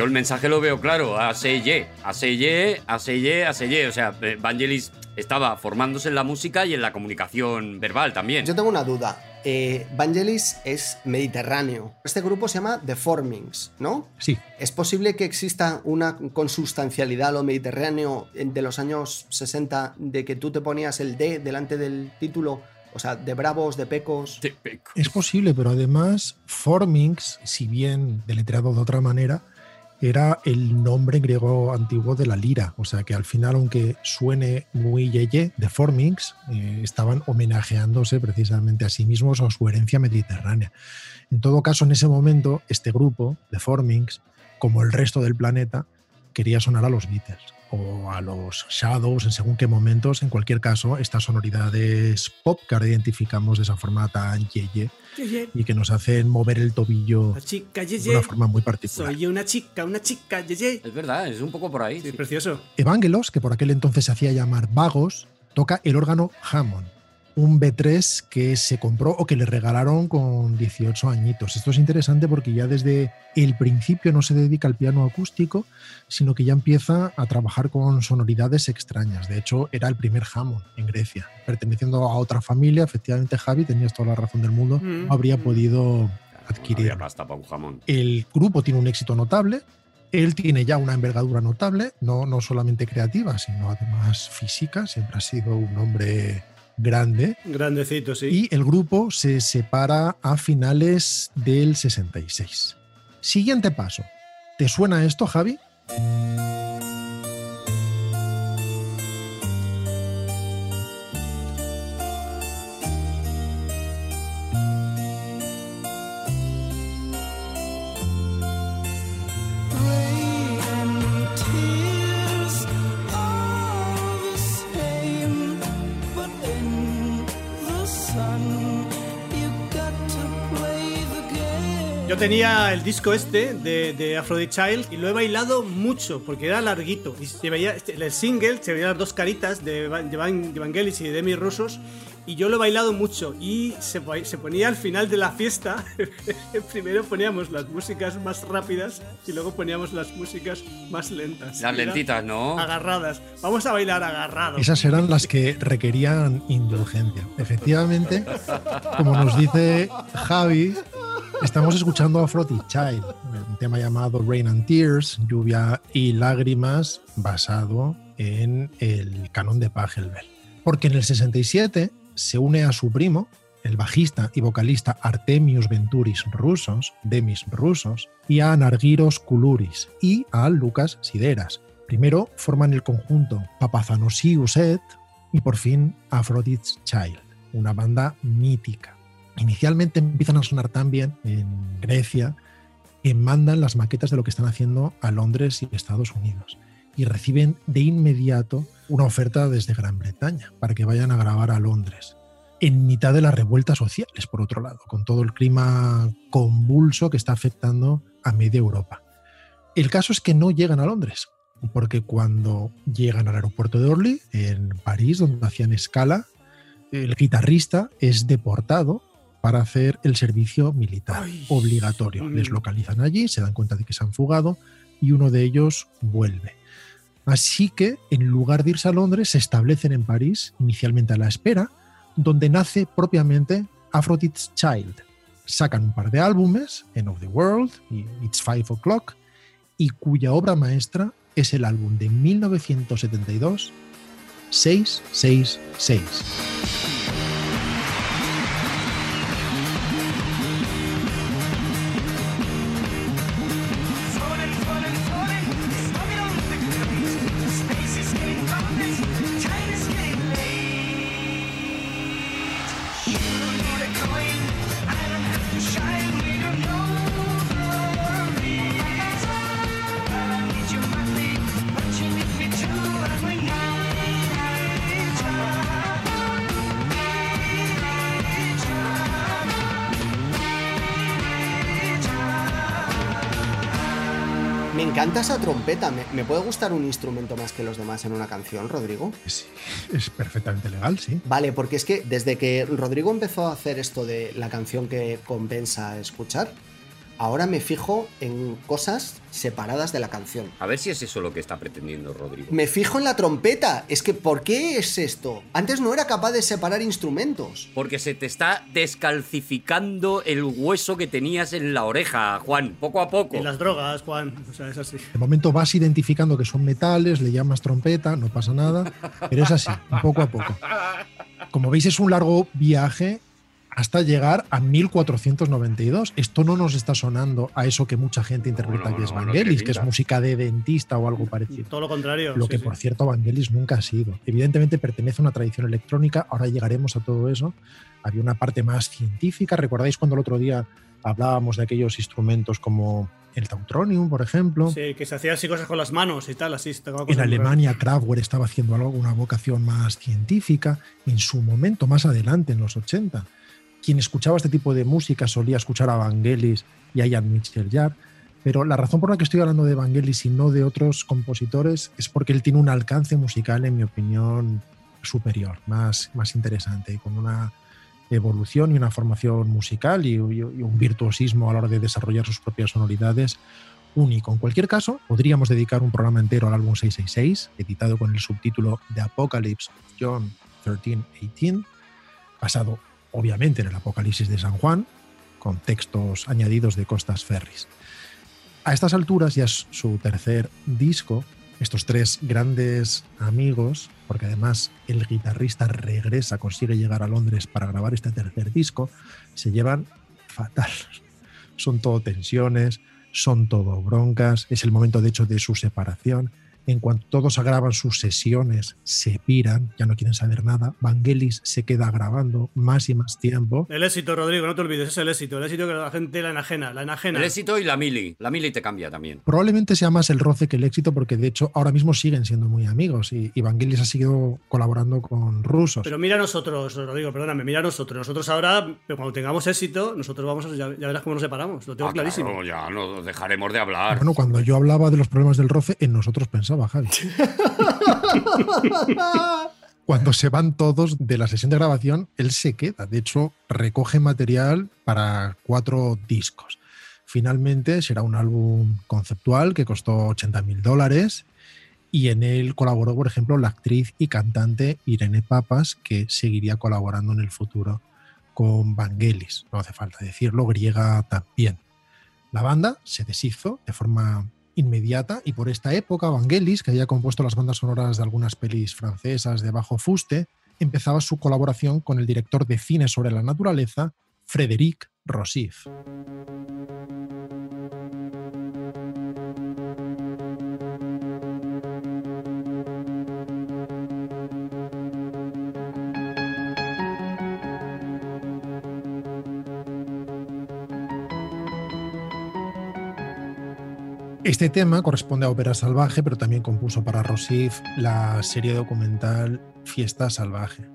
Yo el mensaje lo veo claro. A Seye, a Seye, a Seye, a Seye. O sea, eh, Vangelis estaba formándose en la música y en la comunicación verbal también. Yo tengo una duda. Eh, Vangelis es mediterráneo. Este grupo se llama The Formings, ¿no? Sí, ¿Es posible que exista una consustancialidad a lo mediterráneo de los años 60 de que tú te ponías el D delante del título? O sea, de bravos, de pecos. Te peco. es posible, pero además Formings, si bien deletreado de otra manera, era el nombre griego antiguo de la lira. O sea que al final, aunque suene muy yeye de Formings, eh, estaban homenajeándose precisamente a sí mismos o a su herencia mediterránea. En todo caso, en ese momento, este grupo de Formings, como el resto del planeta, quería sonar a los Beatles o a los Shadows en según qué momentos. En cualquier caso, estas sonoridades pop que ahora identificamos de esa forma tan yeye Yeye, y que nos hacen mover el tobillo chica, de yeye. una forma muy particular. Soy una chica, una chica, yeye. Es verdad, es un poco por ahí. Sí, sí. precioso. Evangelos, que por aquel entonces se hacía llamar Vagos, toca el órgano Hammond, un B3 que se compró o que le regalaron con 18 añitos. Esto es interesante porque ya desde el principio no se dedica al piano acústico, sino que ya empieza a trabajar con sonoridades extrañas. De hecho, era el primer Hammond en Grecia, perteneciendo a otra familia. Efectivamente, Javi, tenías toda la razón del mundo, Mm. no habría podido No adquirir. había pasta para un jamón. El grupo tiene un éxito notable. Él tiene ya una envergadura notable, no, no solamente creativa, sino además física. Siempre ha sido un hombre grande. Grandecito, sí. Y el grupo se separa a finales del 66. Siguiente paso. ¿Te suena esto, Javi? Tenía el disco este de, de Aphrodite Child y lo he bailado mucho porque era larguito. Y se veía este- el single, se veían las dos caritas de, Van- de, Van- de Vangelis y de Demi Rusos. Y yo lo he bailado mucho. Y se, se ponía al final de la fiesta. Primero poníamos las músicas más rápidas y luego poníamos las músicas más lentas. Las lentitas, ¿no? Agarradas. Vamos a bailar agarrados. Esas eran las que requerían indulgencia. Efectivamente, como nos dice Javi, estamos escuchando a Frotty Child, un tema llamado Rain and Tears, lluvia y lágrimas, basado en el canon de Pachelbel. Porque en el 67 se une a su primo, el bajista y vocalista Artemius Venturis Rusos, Demis Rusos, y a Anargiros Kuluris y a Lucas Sideras. Primero forman el conjunto Papathanosius Et y por fin Aphrodite's Child, una banda mítica. Inicialmente empiezan a sonar tan bien en Grecia que mandan las maquetas de lo que están haciendo a Londres y Estados Unidos y reciben de inmediato una oferta desde Gran Bretaña para que vayan a grabar a Londres en mitad de las revueltas sociales, por otro lado, con todo el clima convulso que está afectando a media Europa. El caso es que no llegan a Londres, porque cuando llegan al aeropuerto de Orly, en París, donde hacían escala, el guitarrista es deportado para hacer el servicio militar Ay. obligatorio. Mm. Les localizan allí, se dan cuenta de que se han fugado y uno de ellos vuelve. Así que, en lugar de irse a Londres, se establecen en París, inicialmente a la espera, donde nace propiamente Aphrodite's Child. Sacan un par de álbumes, End of the World y It's Five O'Clock, y cuya obra maestra es el álbum de 1972, 666. Trompeta. ¿Me, me puede gustar un instrumento más que los demás en una canción, Rodrigo? Sí, es perfectamente legal, sí. Vale, porque es que desde que Rodrigo empezó a hacer esto de la canción que compensa escuchar, ahora me fijo en cosas separadas de la canción. A ver si es eso lo que está pretendiendo Rodrigo. Me fijo en la trompeta. Es que, ¿por qué es esto? Antes no era capaz de separar instrumentos. Porque se te está descalcificando el hueso que tenías en la oreja, Juan, poco a poco. Y las drogas, Juan. O sea, es así. De momento vas identificando que son metales, le llamas trompeta, no pasa nada, pero es así, poco a poco. Como veis, es un largo viaje hasta llegar a 1492. Esto no nos está sonando a eso que mucha gente interpreta No, no, que es no Vangelis, que es música de dentista o algo parecido. Todo lo contrario. Lo sí, que, sí. por cierto, Vangelis nunca ha sido. Evidentemente pertenece a una tradición electrónica, ahora llegaremos a todo eso. Había una parte más científica. ¿Recordáis cuando el otro día hablábamos de aquellos instrumentos como el Tautronium, por ejemplo? Sí, que se hacían así cosas con las manos y tal, así. En Alemania, Kraftwerk estaba haciendo algo, una vocación más científica. En su momento, más adelante, en los 80, quien escuchaba este tipo de música solía escuchar a Vangelis y a Jan Mitchell Jarre. Pero la razón por la que estoy hablando de Vangelis y no de otros compositores es porque él tiene un alcance musical, en mi opinión, superior, más, más interesante, con una evolución y una formación musical y, y- y un virtuosismo a la hora de desarrollar sus propias sonoridades único. En cualquier caso, podríamos dedicar un programa entero al álbum 666, editado con el subtítulo The Apocalypse of John 1318, basado obviamente en el Apocalipsis de San Juan, con textos añadidos de Costas Ferris. A estas alturas ya es su tercer disco. Estos tres grandes amigos, porque además el guitarrista regresa, consigue llegar a Londres para grabar este tercer disco, se llevan fatal. Son todo tensiones, son todo broncas, es el momento de hecho de su separación. En cuanto todos graban sus sesiones, se piran, ya no quieren saber nada. Vangelis se queda grabando más y más tiempo. El éxito, Rodrigo, no te olvides, es el éxito. El éxito que la gente la enajena, la enajena. El éxito y la mili. La mili te cambia también. Probablemente sea más el roce que el éxito, porque de hecho ahora mismo siguen siendo muy amigos y, y Vangelis ha seguido colaborando con rusos. Pero mira a nosotros, Rodrigo, perdóname, mira a nosotros. Nosotros ahora, pero cuando tengamos éxito, nosotros vamos a, ya, ya verás cómo nos separamos. Lo tengo Ah, clarísimo. claro, ya no dejaremos de hablar. Bueno, cuando yo hablaba de los problemas del roce, en nosotros pensaba, Cuando se van todos de la sesión de grabación, él se queda. De hecho, recoge material para cuatro discos. Finalmente será un álbum conceptual que costó 80 mil dólares y en él colaboró, por ejemplo, la actriz y cantante Irene Papas, que seguiría colaborando en el futuro con Vangelis. No hace falta decirlo, griega también. La banda se deshizo de forma inmediata y por esta época Vangelis, que había compuesto las bandas sonoras de algunas pelis francesas de bajo fuste, empezaba su colaboración con el director de cine sobre la naturaleza, Frédéric Rossif. Este tema corresponde a Ópera Salvaje, pero también compuso para Rossif la serie documental Fiesta Salvaje.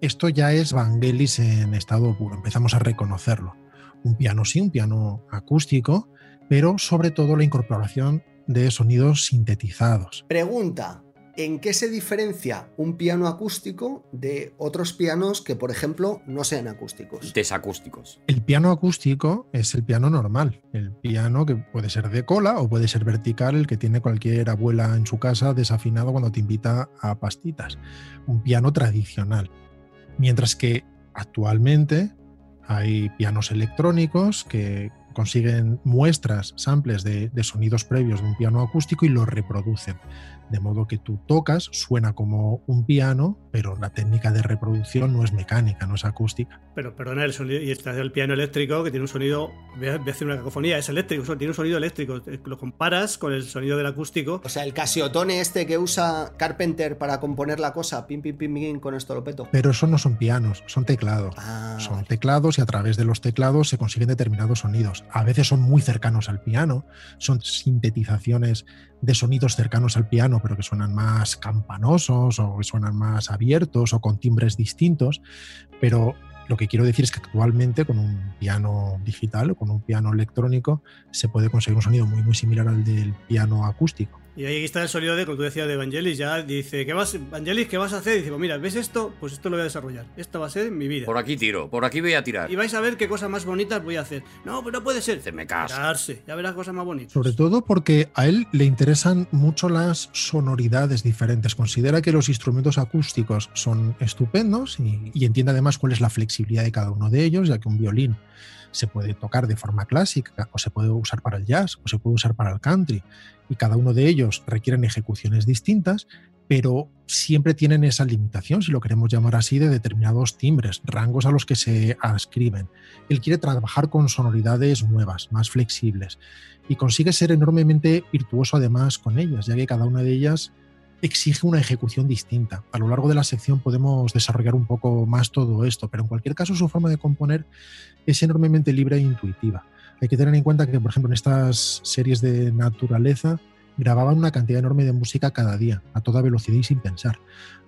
Esto ya es Vangelis en estado puro, empezamos a reconocerlo. Un piano sí, un piano acústico, pero sobre todo la incorporación de sonidos sintetizados. Pregunta, ¿en qué se diferencia un piano acústico de otros pianos que, por ejemplo, no sean acústicos? Desacústicos. El piano acústico es el piano normal, el piano que puede ser de cola o puede ser vertical, el que tiene cualquier abuela en su casa desafinado cuando te invita a pastitas. Un piano tradicional. Mientras que actualmente hay pianos electrónicos que consiguen muestras, samples de, de sonidos previos de un piano acústico y los reproducen. De modo que tú tocas, suena como un piano, pero la técnica de reproducción no es mecánica, no es acústica. Pero perdona, el sonido, y está el piano eléctrico que tiene un sonido, voy a voy a hacer una cacofonía, es eléctrico, tiene un sonido eléctrico. Lo comparas con el sonido del acústico. O sea, el casiotone este que usa Carpenter para componer la cosa, pim, pim, pim, pim, con esto lo peto. Pero eso no son pianos, son teclados. Ah, son vale. teclados y a través de los teclados se consiguen determinados sonidos. A veces son muy cercanos al piano, son sintetizaciones de sonidos cercanos al piano, pero que suenan más campanosos o que suenan más abiertos o con timbres distintos. Pero lo que quiero decir es que actualmente con un piano digital o con un piano electrónico se puede conseguir un sonido muy muy similar al del piano acústico. Y ahí está el sonido de, como tú decías, de Vangelis. Ya dice, ¿qué vas, Vangelis, ¿qué vas a hacer? Y dice, pues mira, ¿ves esto? Pues esto lo voy a desarrollar. Esto va a ser mi vida. Por aquí tiro, por aquí voy a tirar. Y vais a ver qué cosas más bonitas voy a hacer. No, pero no puede ser. Hacerme caso. Esperarse, ya verás cosas más bonitas. Sobre todo porque a él le interesan mucho las sonoridades diferentes. Considera que los instrumentos acústicos son estupendos y, y entiende además cuál es la flexibilidad de cada uno de ellos, ya que un violín se puede tocar de forma clásica o se puede usar para el jazz o se puede usar para el country y cada uno de ellos requieren ejecuciones distintas, pero siempre tienen esa limitación, si lo queremos llamar así, de determinados timbres, rangos a los que se ascriben. Él quiere trabajar con sonoridades nuevas, más flexibles, y consigue ser enormemente virtuoso además con ellas, ya que cada una de ellas exige una ejecución distinta. A lo largo de la sección podemos desarrollar un poco más todo esto, pero en cualquier caso su forma de componer es enormemente libre e intuitiva. Hay que tener en cuenta que, por ejemplo, en estas series de naturaleza grababan una cantidad enorme de música cada día, a toda velocidad y sin pensar.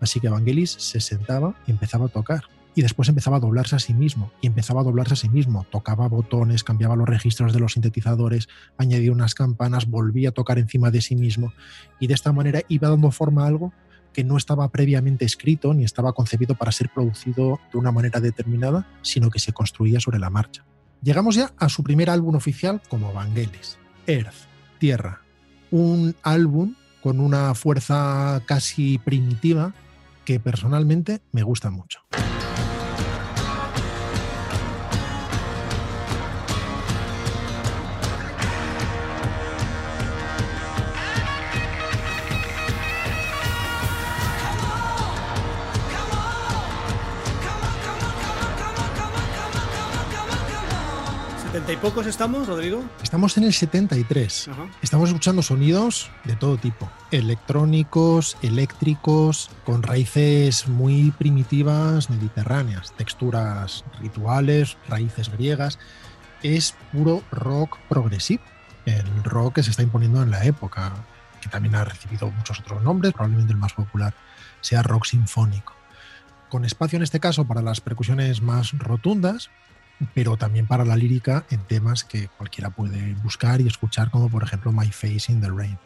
Así que Vangelis se sentaba y empezaba a tocar. Y después empezaba a doblarse a sí mismo, y empezaba a doblarse a sí mismo. Tocaba botones, cambiaba los registros de los sintetizadores, añadía unas campanas, volvía a tocar encima de sí mismo. Y de esta manera iba dando forma a algo que no estaba previamente escrito ni estaba concebido para ser producido de una manera determinada, sino que se construía sobre la marcha. Llegamos ya a su primer álbum oficial como Vangelis, Earth, Tierra, un álbum con una fuerza casi primitiva que personalmente me gusta mucho. 70 y pocos estamos, Rodrigo? Estamos en el 73. Ajá. Estamos escuchando sonidos de todo tipo, electrónicos, eléctricos, con raíces muy primitivas mediterráneas, texturas rituales, raíces griegas. Es puro rock progresivo, el rock que se está imponiendo en la época, que también ha recibido muchos otros nombres, probablemente el más popular sea rock sinfónico. Con espacio en este caso para las percusiones más rotundas, pero también para la lírica en temas que cualquiera puede buscar y escuchar, como por ejemplo My Face in the Rain.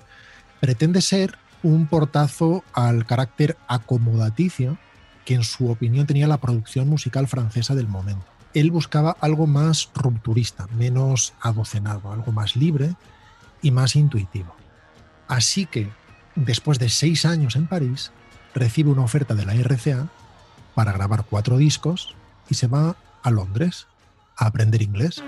Pretende ser un portazo al carácter acomodaticio que en su opinión tenía la producción musical francesa del momento. Él buscaba algo más rupturista, menos adocenado, algo más libre y más intuitivo. Así que, después de seis años en París, recibe una oferta de la RCA para grabar cuatro discos y se va a Londres aprender inglés.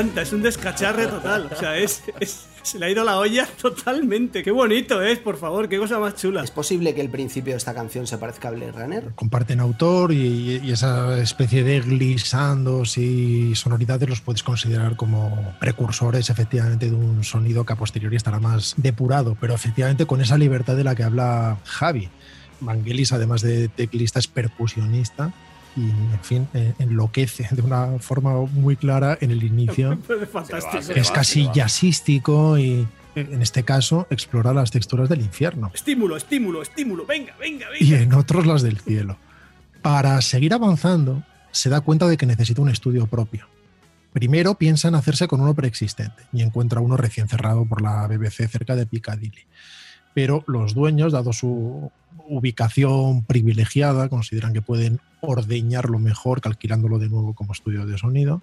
Encanta, es un descacharre total. O sea, es, es- se le ha ido la olla totalmente. Qué bonito es, por favor, qué cosa más chula. ¿Es posible que el principio de esta canción se parezca a Blade Runner? Comparten autor y, y esa especie de glissandos y sonoridades los puedes considerar como precursores efectivamente de un sonido que a posteriori estará más depurado, pero efectivamente con esa libertad de la que habla Javi. Vangelis, además de teclista, es percusionista y, en fin, eh, enloquece de una forma muy clara en el inicio. Es fantástico. Es va, casi jazzístico y, en este caso, explora las texturas del infierno Estímulo, estímulo, estímulo. Venga, venga, y venga. en otros las del cielo. Para seguir avanzando, se da cuenta de que necesita un estudio propio. Primero piensa en hacerse con uno preexistente y encuentra uno recién cerrado por la BBC cerca de Piccadilly. Pero los dueños, dado su ubicación privilegiada, consideran que pueden ordeñarlo mejor que alquilándolo de nuevo como estudio de sonido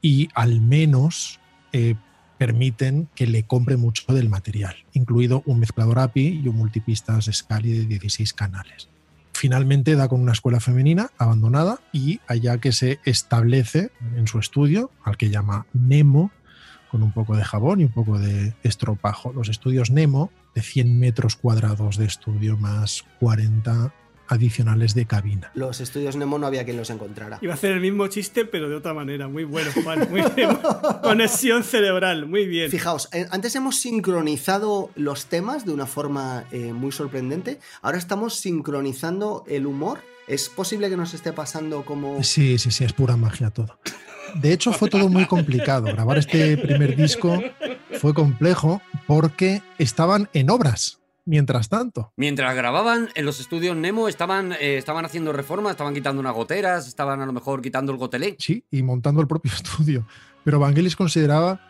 y al menos eh, permiten que le compre mucho del material, incluido un mezclador API y un multipistas Scali de 16 canales. Finalmente da con una escuela femenina abandonada y allá que se establece en su estudio, al que llama Nemo, con un poco de jabón y un poco de estropajo. Los estudios Nemo, de 100 metros cuadrados de estudio más 40 adicionales de cabina. Los estudios Nemo no había quien los encontrara. Iba a hacer el mismo chiste, pero de otra manera. Muy bueno, Juan. Muy bien. Conexión cerebral. Muy bien. Fijaos, eh, antes hemos sincronizado los temas de una forma eh, muy sorprendente. Ahora estamos sincronizando el humor. ¿Es posible que nos esté pasando como... Sí, sí, sí, es pura magia todo. De hecho, fue todo muy complicado. Grabar este primer disco fue complejo porque estaban en obras mientras tanto. Mientras grababan en los estudios Nemo, estaban, eh, estaban haciendo reformas, estaban quitando unas goteras, estaban a lo mejor quitando el gotelé. Sí, y montando el propio estudio. Pero Vangelis consideraba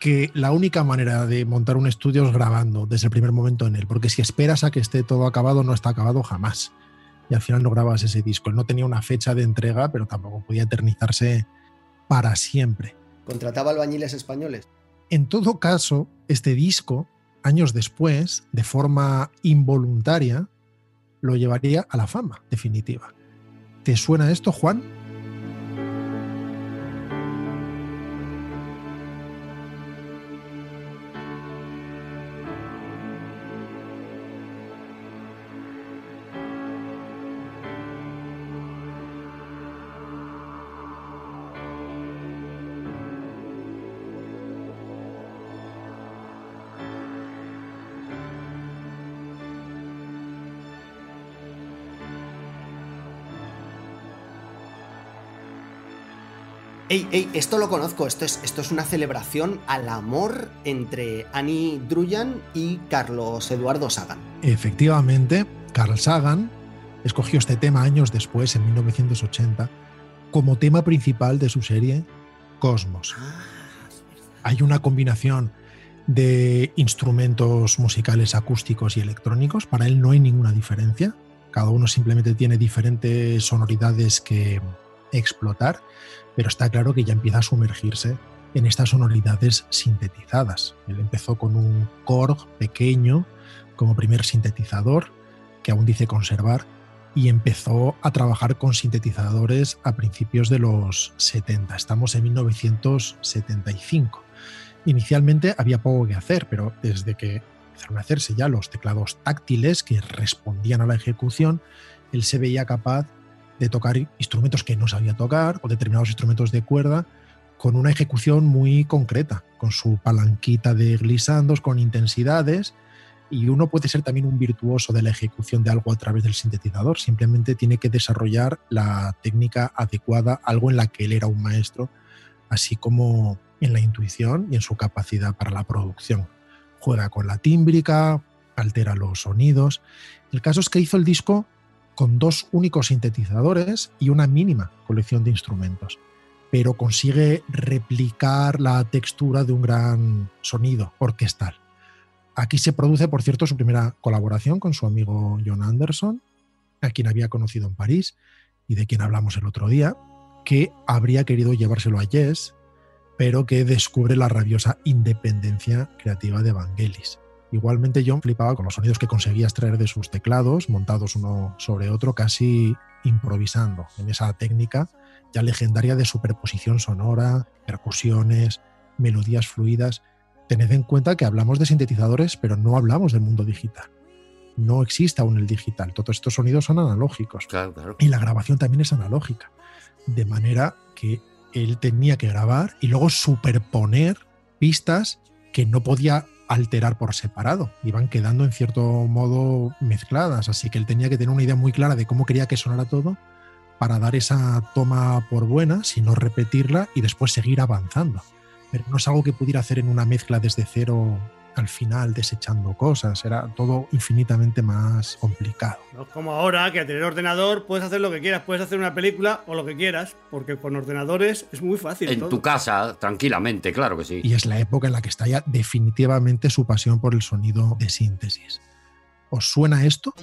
que la única manera de montar un estudio es grabando desde el primer momento en él, porque si esperas a que esté todo acabado, no está acabado jamás. Y al final no grabas ese disco. Él no tenía una fecha de entrega, pero tampoco podía eternizarse para siempre. ¿Contrataba albañiles españoles? En todo caso, este disco, años después, de forma involuntaria, lo llevaría a la fama definitiva. ¿Te suena esto, Juan? Ey, ey, esto lo conozco, esto es, esto es una celebración al amor entre Annie Druyan y Carlos Eduardo Sagan. Efectivamente, Carl Sagan escogió este tema años después, en 1980, como tema principal de su serie Cosmos. Hay una combinación de instrumentos musicales acústicos y electrónicos. Para él no hay ninguna diferencia. Cada uno simplemente tiene diferentes sonoridades que explotar, pero está claro que ya empieza a sumergirse en estas sonoridades sintetizadas. Él empezó con un Korg pequeño como primer sintetizador, que aún dice conservar, y empezó a trabajar con sintetizadores a principios de los 70. Estamos en 1975. Inicialmente había poco que hacer, pero desde que empezaron a hacerse ya los teclados táctiles que respondían a la ejecución, él se veía capaz de tocar instrumentos que no sabía tocar o determinados instrumentos de cuerda con una ejecución muy concreta, con su palanquita de glissandos, con intensidades, y uno puede ser también un virtuoso de la ejecución de algo a través del sintetizador, simplemente tiene que desarrollar la técnica adecuada, algo en la que él era un maestro, así como en la intuición y en su capacidad para la producción. Juega con la tímbrica, altera los sonidos. El caso es que hizo el disco con dos únicos sintetizadores y una mínima colección de instrumentos, pero consigue replicar la textura de un gran sonido orquestal. Aquí se produce, por cierto, su primera colaboración con su amigo John Anderson, a quien había conocido en París y de quien hablamos el otro día, que habría querido llevárselo a Yes, pero que descubre la rabiosa independencia creativa de Vangelis. Igualmente John flipaba con los sonidos que conseguía extraer de sus teclados, montados uno sobre otro, casi improvisando en esa técnica ya legendaria de superposición sonora, percusiones, melodías fluidas. Tened en cuenta que hablamos de sintetizadores, pero no hablamos del mundo digital. No existe aún el digital. Todos estos sonidos son analógicos. Claro, claro. Y la grabación también es analógica. De manera que él tenía que grabar y luego superponer pistas que no podía alterar por separado. Iban quedando en cierto modo mezcladas. Así que él tenía que tener una idea muy clara de cómo quería que sonara todo para dar esa toma por buena, sino repetirla y después seguir avanzando. Pero no es algo que pudiera hacer en una mezcla desde cero al final desechando cosas, era todo infinitamente más complicado. No es como ahora que a tener ordenador puedes hacer lo que quieras, puedes hacer una película o lo que quieras, porque con ordenadores es muy fácil. En todo. tu casa, tranquilamente, claro que sí. Y es la época en la que está ya definitivamente su pasión por el sonido de síntesis. ¿Os suena esto?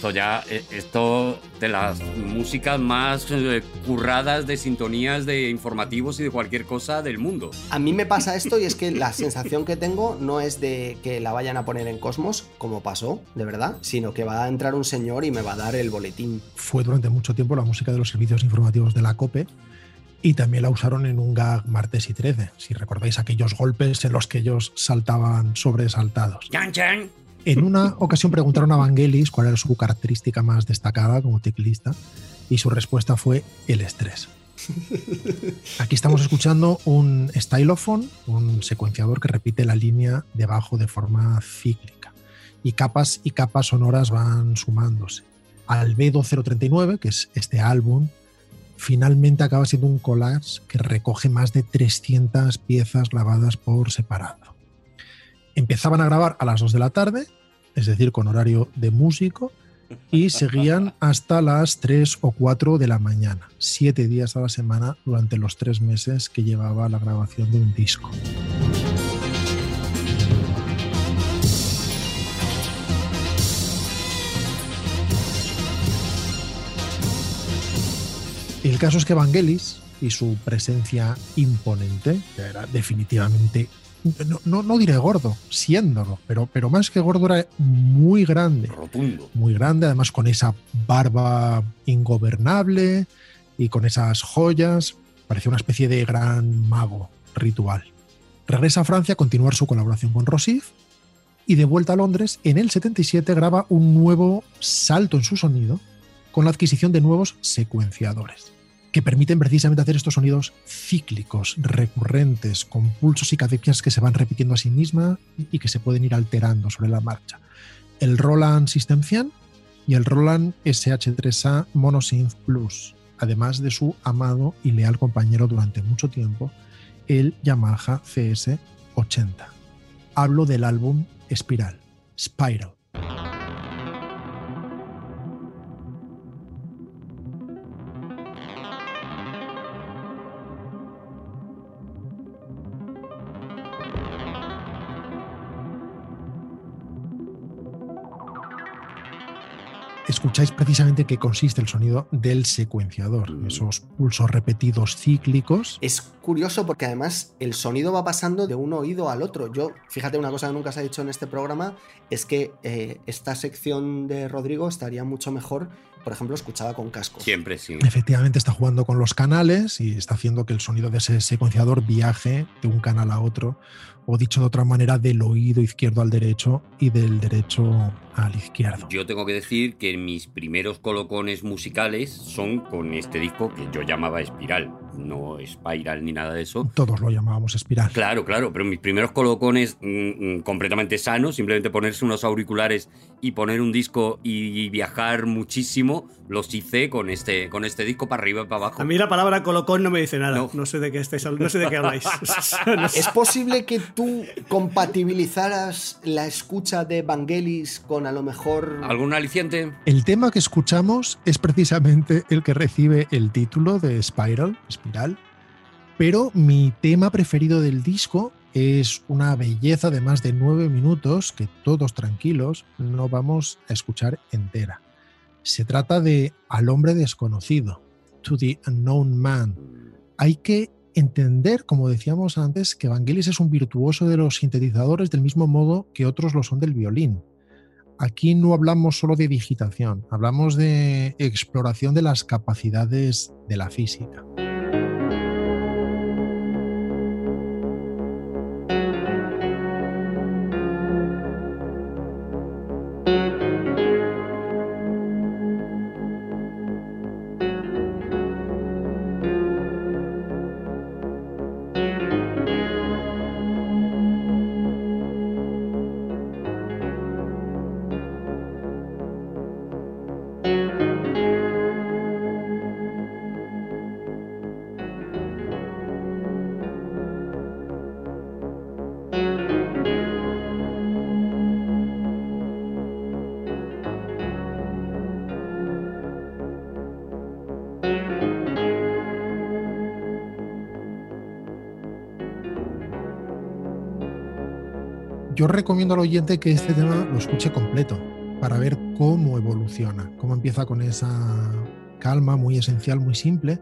Esto ya, eh, esto de las músicas más eh, curradas de sintonías de informativos y de cualquier cosa del mundo. A mí me pasa esto y es que la sensación que tengo no es de que la vayan a poner en Cosmos, como pasó, de verdad, sino que va a entrar un señor y me va a dar el boletín. Fue durante mucho tiempo la música de los servicios informativos de la COPE y también la usaron en un gag martes y 13, si recordáis aquellos golpes en los que ellos saltaban sobresaltados. ¡Chan, chan! En una ocasión preguntaron a Vangelis cuál era su característica más destacada como teclista y su respuesta fue el estrés. Aquí estamos escuchando un stylophone, un secuenciador que repite la línea de bajo de forma cíclica y capas y capas sonoras van sumándose. Albedo 039, que es este álbum, finalmente acaba siendo un collage que recoge más de 300 piezas grabadas por separado empezaban a grabar a las 2 de la tarde, es decir, con horario de músico, y seguían hasta las 3 o 4 de la mañana, siete días a la semana durante los tres meses que llevaba la grabación de un disco. El caso es que Vangelis y su presencia imponente, que era definitivamente no, no, no, diré gordo, siéndolo, pero, pero más que gordo era muy grande. Rotundo. Muy grande, además con esa barba ingobernable y con esas joyas. Parecía una especie de gran mago ritual. Regresa a Francia a continuar su colaboración con Rossif y de vuelta a Londres, en el 77 graba un nuevo salto en su sonido con la adquisición de nuevos secuenciadores. Que permiten precisamente hacer estos sonidos cíclicos, recurrentes, con pulsos y cadencias que se van repitiendo a sí mismas y que se pueden ir alterando sobre la marcha. El Roland System 100 y el Roland SH3A Monosynth Plus, además de su amado y leal compañero durante mucho tiempo, el Yamaha CS80. Hablo del álbum Espiral, Spiral. Escucháis precisamente qué consiste el sonido del secuenciador, Mm. esos pulsos repetidos cíclicos. Es curioso porque además el sonido va pasando de un oído al otro. Yo, fíjate, una cosa que nunca se ha dicho en este programa es que eh, esta sección de Rodrigo estaría mucho mejor, por ejemplo, escuchada con cascos. Siempre sí. Efectivamente está jugando con los canales y está haciendo que el sonido de ese secuenciador viaje de un canal a otro, o dicho de otra manera, del oído izquierdo al derecho y del derecho al izquierdo. Yo tengo que decir que mis primeros colocones musicales son con este disco que yo llamaba Espiral, no Spiral ni nada de eso. Todos lo llamábamos espiral. Claro, claro, pero mis primeros colocones mm, mm, completamente sanos, simplemente ponerse unos auriculares y poner un disco y, y viajar muchísimo, los hice con este, con este disco para arriba y para abajo. A mí la palabra colocón no me dice nada. No. No, sé de qué estáis no sé de qué habláis. ¿Es posible que tú compatibilizaras la escucha de Vangelis con a lo mejor... ¿Algún aliciente? El tema que escuchamos es precisamente el que recibe el título de Spiral, Espiral, pero mi tema preferido del disco es una belleza de más de nueve minutos que todos tranquilos no vamos a escuchar entera. Se trata de Al hombre desconocido, To the Unknown Man. Hay que entender, como decíamos antes, que Vangelis es un virtuoso de los sintetizadores del mismo modo que otros lo son del violín aquí no hablamos solo de digitación, hablamos de exploración de las capacidades de la física. Yo recomiendo al oyente que este tema lo escuche completo para ver cómo evoluciona, cómo empieza con esa calma muy esencial, muy simple,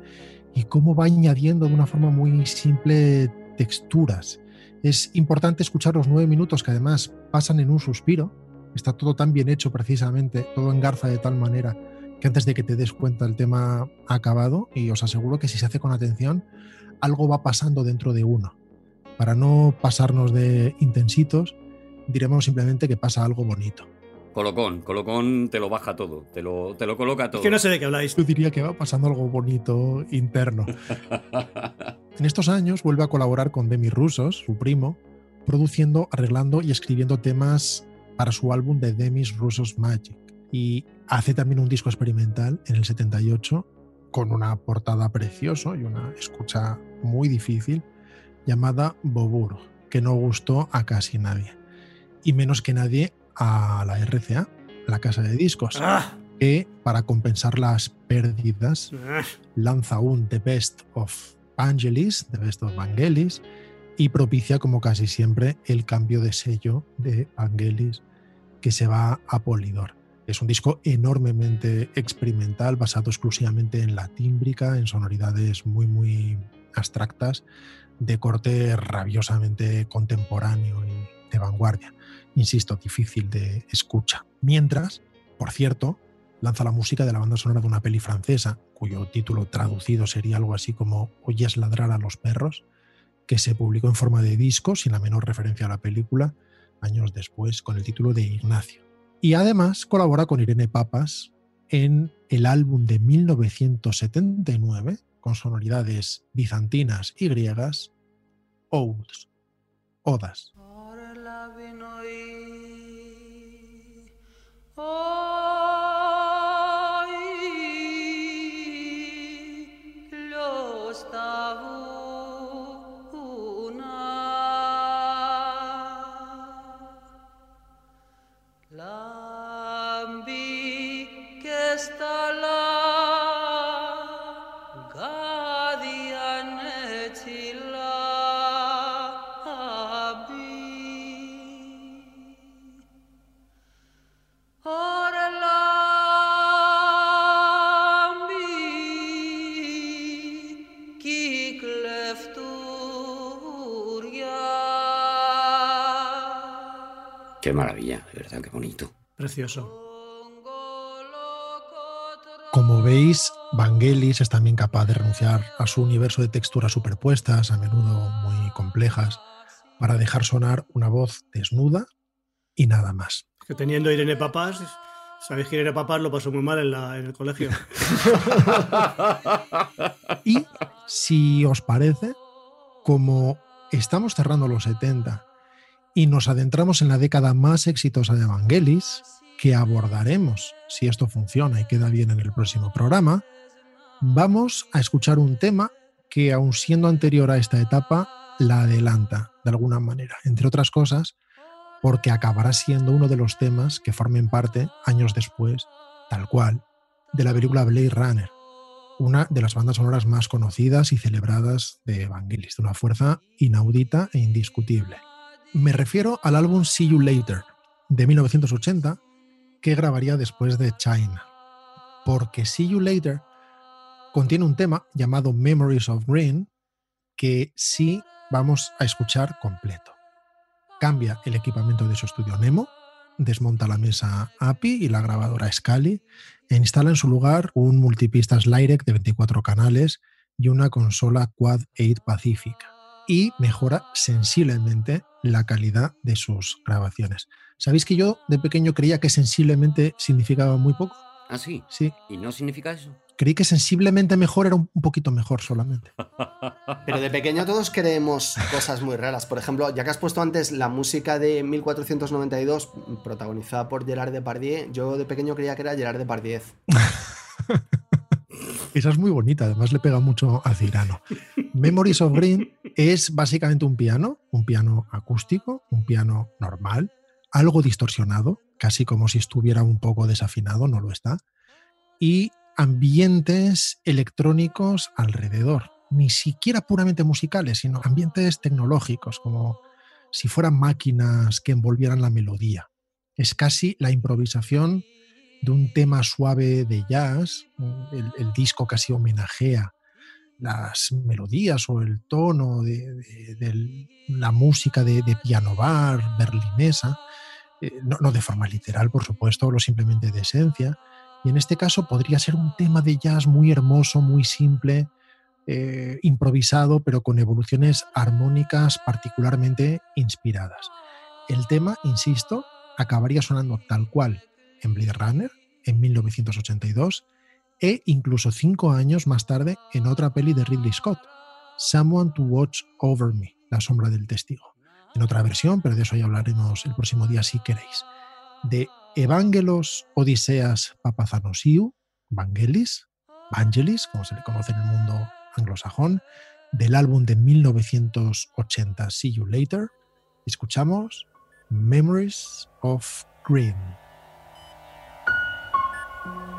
y cómo va añadiendo de una forma muy simple texturas. Es importante escuchar los nueve minutos que además pasan en un suspiro. Está todo tan bien hecho precisamente, todo engarza de tal manera que antes de que te des cuenta el tema ha acabado y os aseguro que si se hace con atención, algo va pasando dentro de uno. Para no pasarnos de intensitos, diremos simplemente que pasa algo bonito. Colocón, Colocón te lo baja todo, te lo, te lo coloca todo. Es que no sé de qué habláis. Yo diría que va pasando algo bonito interno. En estos años vuelve a colaborar con Demi Rusos, su primo, produciendo, arreglando y escribiendo temas para su álbum de Demi's Rusos Magic. Y hace también un disco experimental en el 78 con una portada precioso y una escucha muy difícil llamada Bobur, que no gustó a casi nadie. Y menos que nadie a la RCA, la casa de discos, Ah, que para compensar las pérdidas ah. lanza un The Best of Vangelis, The Best of Vangelis, y propicia, como casi siempre, el cambio de sello de Vangelis que se va a Polydor. Es un disco enormemente experimental, basado exclusivamente en la tímbrica, en sonoridades muy, muy abstractas, de corte rabiosamente contemporáneo y de vanguardia. Insisto, difícil de escucha. Mientras, por cierto, lanza la música de la banda sonora de una peli francesa, cuyo título traducido sería algo así como Oyes ladrar a los perros, que se publicó en forma de disco, sin la menor referencia a la película, años después, con el título de Ignacio. Y además colabora con Irene Papas en el álbum de 1979, con sonoridades bizantinas y griegas, odes, odas. Oh. Qué maravilla, de verdad, qué bonito. Precioso. Como veis, Vangelis es también capaz de renunciar a su universo de texturas superpuestas, a menudo muy complejas, para dejar sonar una voz desnuda y nada más. Que teniendo a Irene Papás, sabéis que Irene Papás lo pasó muy mal en, la- en el colegio. Y si os parece, como estamos cerrando los 70 y nos adentramos en la década más exitosa de Vangelis, que abordaremos si esto funciona y queda bien en el próximo programa, vamos a escuchar un tema que, aun siendo anterior a esta etapa, la adelanta de alguna manera, entre otras cosas, porque acabará siendo uno de los temas que formen parte, años después, tal cual, de la película Blade Runner, una de las bandas sonoras más conocidas y celebradas de Vangelis, de una fuerza inaudita e indiscutible. Me refiero al álbum See You Later, de 1980, que grabaría después de China. Porque See You Later contiene un tema llamado Memories of Green, que sí vamos a escuchar completo. Cambia el equipamiento de su estudio Nemo, desmonta la mesa API y la grabadora Scali e instala en su lugar un multipistas Lyrec de 24 canales y una consola Quad 8 Pacific y mejora sensiblemente la calidad de sus grabaciones. ¿Sabéis que yo de pequeño creía que sensiblemente significaba muy poco? ¿Ah, sí? Sí, ¿Y no significa eso? creí que sensiblemente mejor era un poquito mejor solamente. Pero de pequeño todos creemos cosas muy raras. Por ejemplo, ya que has puesto antes la música de 1492, protagonizada por Gerard Depardieu, yo de pequeño creía que era Gerard Depardieu. Esa es muy bonita, además le pega mucho a Cirano. Memories of Green es básicamente un piano, un piano acústico, un piano normal, algo distorsionado, casi como si estuviera un poco desafinado, no lo está, y ambientes electrónicos alrededor, ni siquiera puramente musicales, sino ambientes tecnológicos, como si fueran máquinas que envolvieran la melodía. Es casi la improvisación de un tema suave de jazz, el, disco casi homenajea las melodías o el tono de la música de, de piano bar berlinesa, eh, no, no de forma literal, por supuesto, o simplemente de esencia. Y en este caso podría ser un tema de jazz muy hermoso, muy simple, eh, improvisado, pero con evoluciones armónicas particularmente inspiradas. El tema, insisto, acabaría sonando tal cual en Blade Runner en 1982 e incluso cinco años más tarde en otra peli de Ridley Scott, Someone to Watch Over Me, La sombra del testigo. En otra versión, pero de eso ya hablaremos el próximo día si queréis. De Evangelos Odiseas Papazanosiu, Vangelis, Vangelis, como se le conoce en el mundo anglosajón, del álbum de 1980 See You Later, escuchamos Memories of Green. Thank you.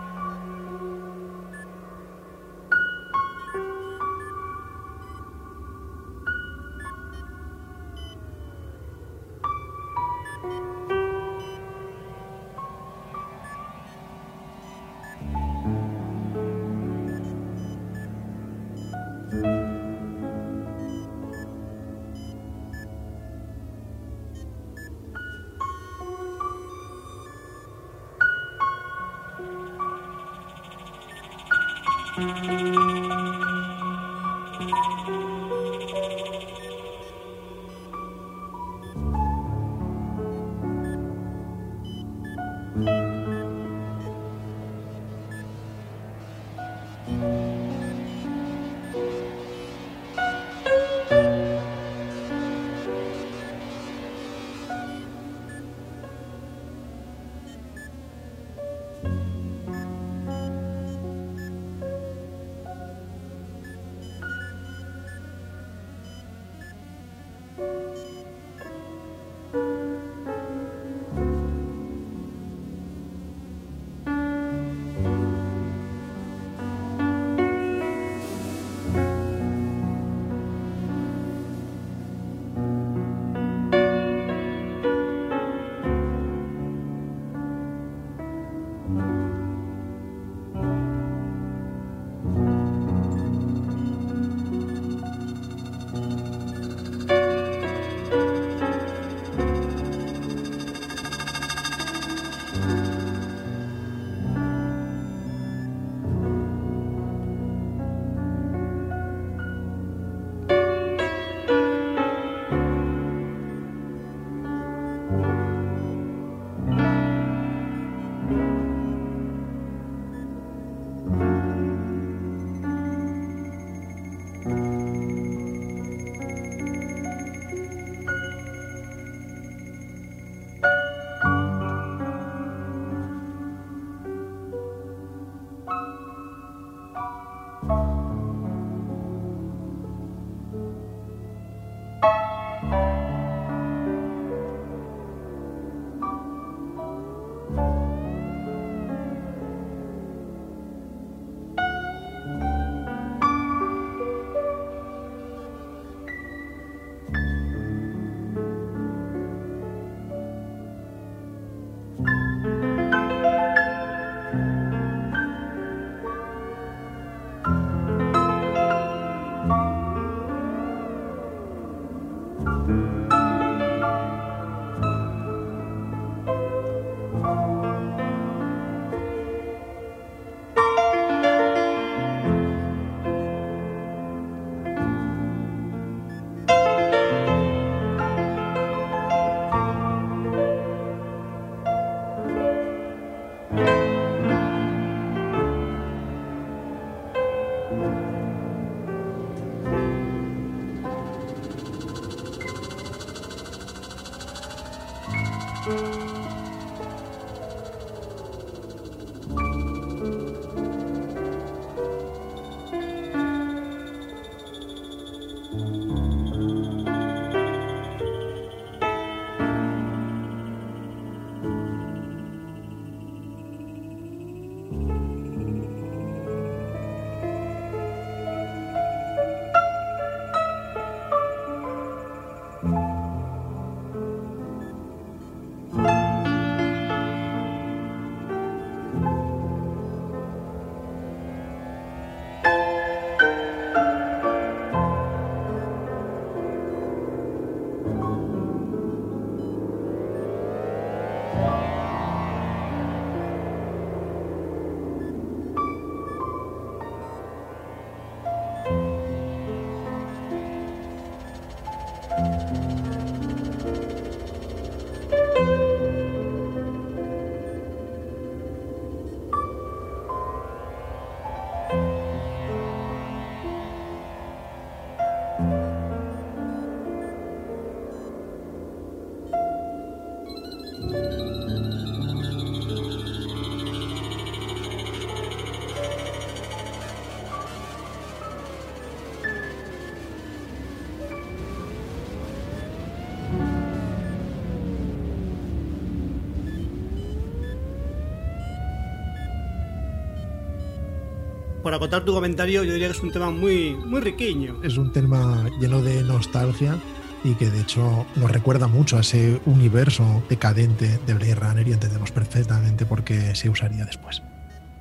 Por acotar tu comentario, yo diría que es un tema muy, muy riquiño. Es un tema lleno de nostalgia y que de hecho nos recuerda mucho a ese universo decadente de Blade Runner y entendemos perfectamente por qué se usaría después.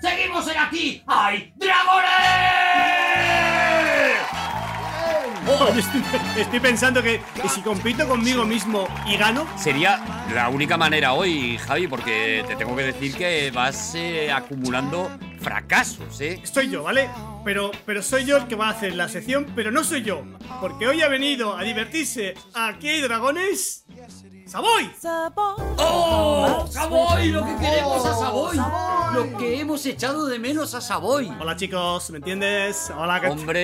¡Seguimos en aquí! ¡Hay dragones! Oye, estoy, estoy pensando que, que si compito conmigo mismo y gano, Sería la única manera hoy, Javi, porque te tengo que decir que vas eh, acumulando fracasos, ¿eh? soy yo, ¿vale? Pero, pero soy yo el que va a hacer la sección, pero no soy yo. Porque hoy ha venido a divertirse a Aquí hay dragones. ¡Saboy! ¡Oh! ¡Savoy! Lo que queremos a Savoy. Lo que hemos echado de menos a Savoy. Hola chicos, ¿me entiendes? Hola, ¿qué- Hombre,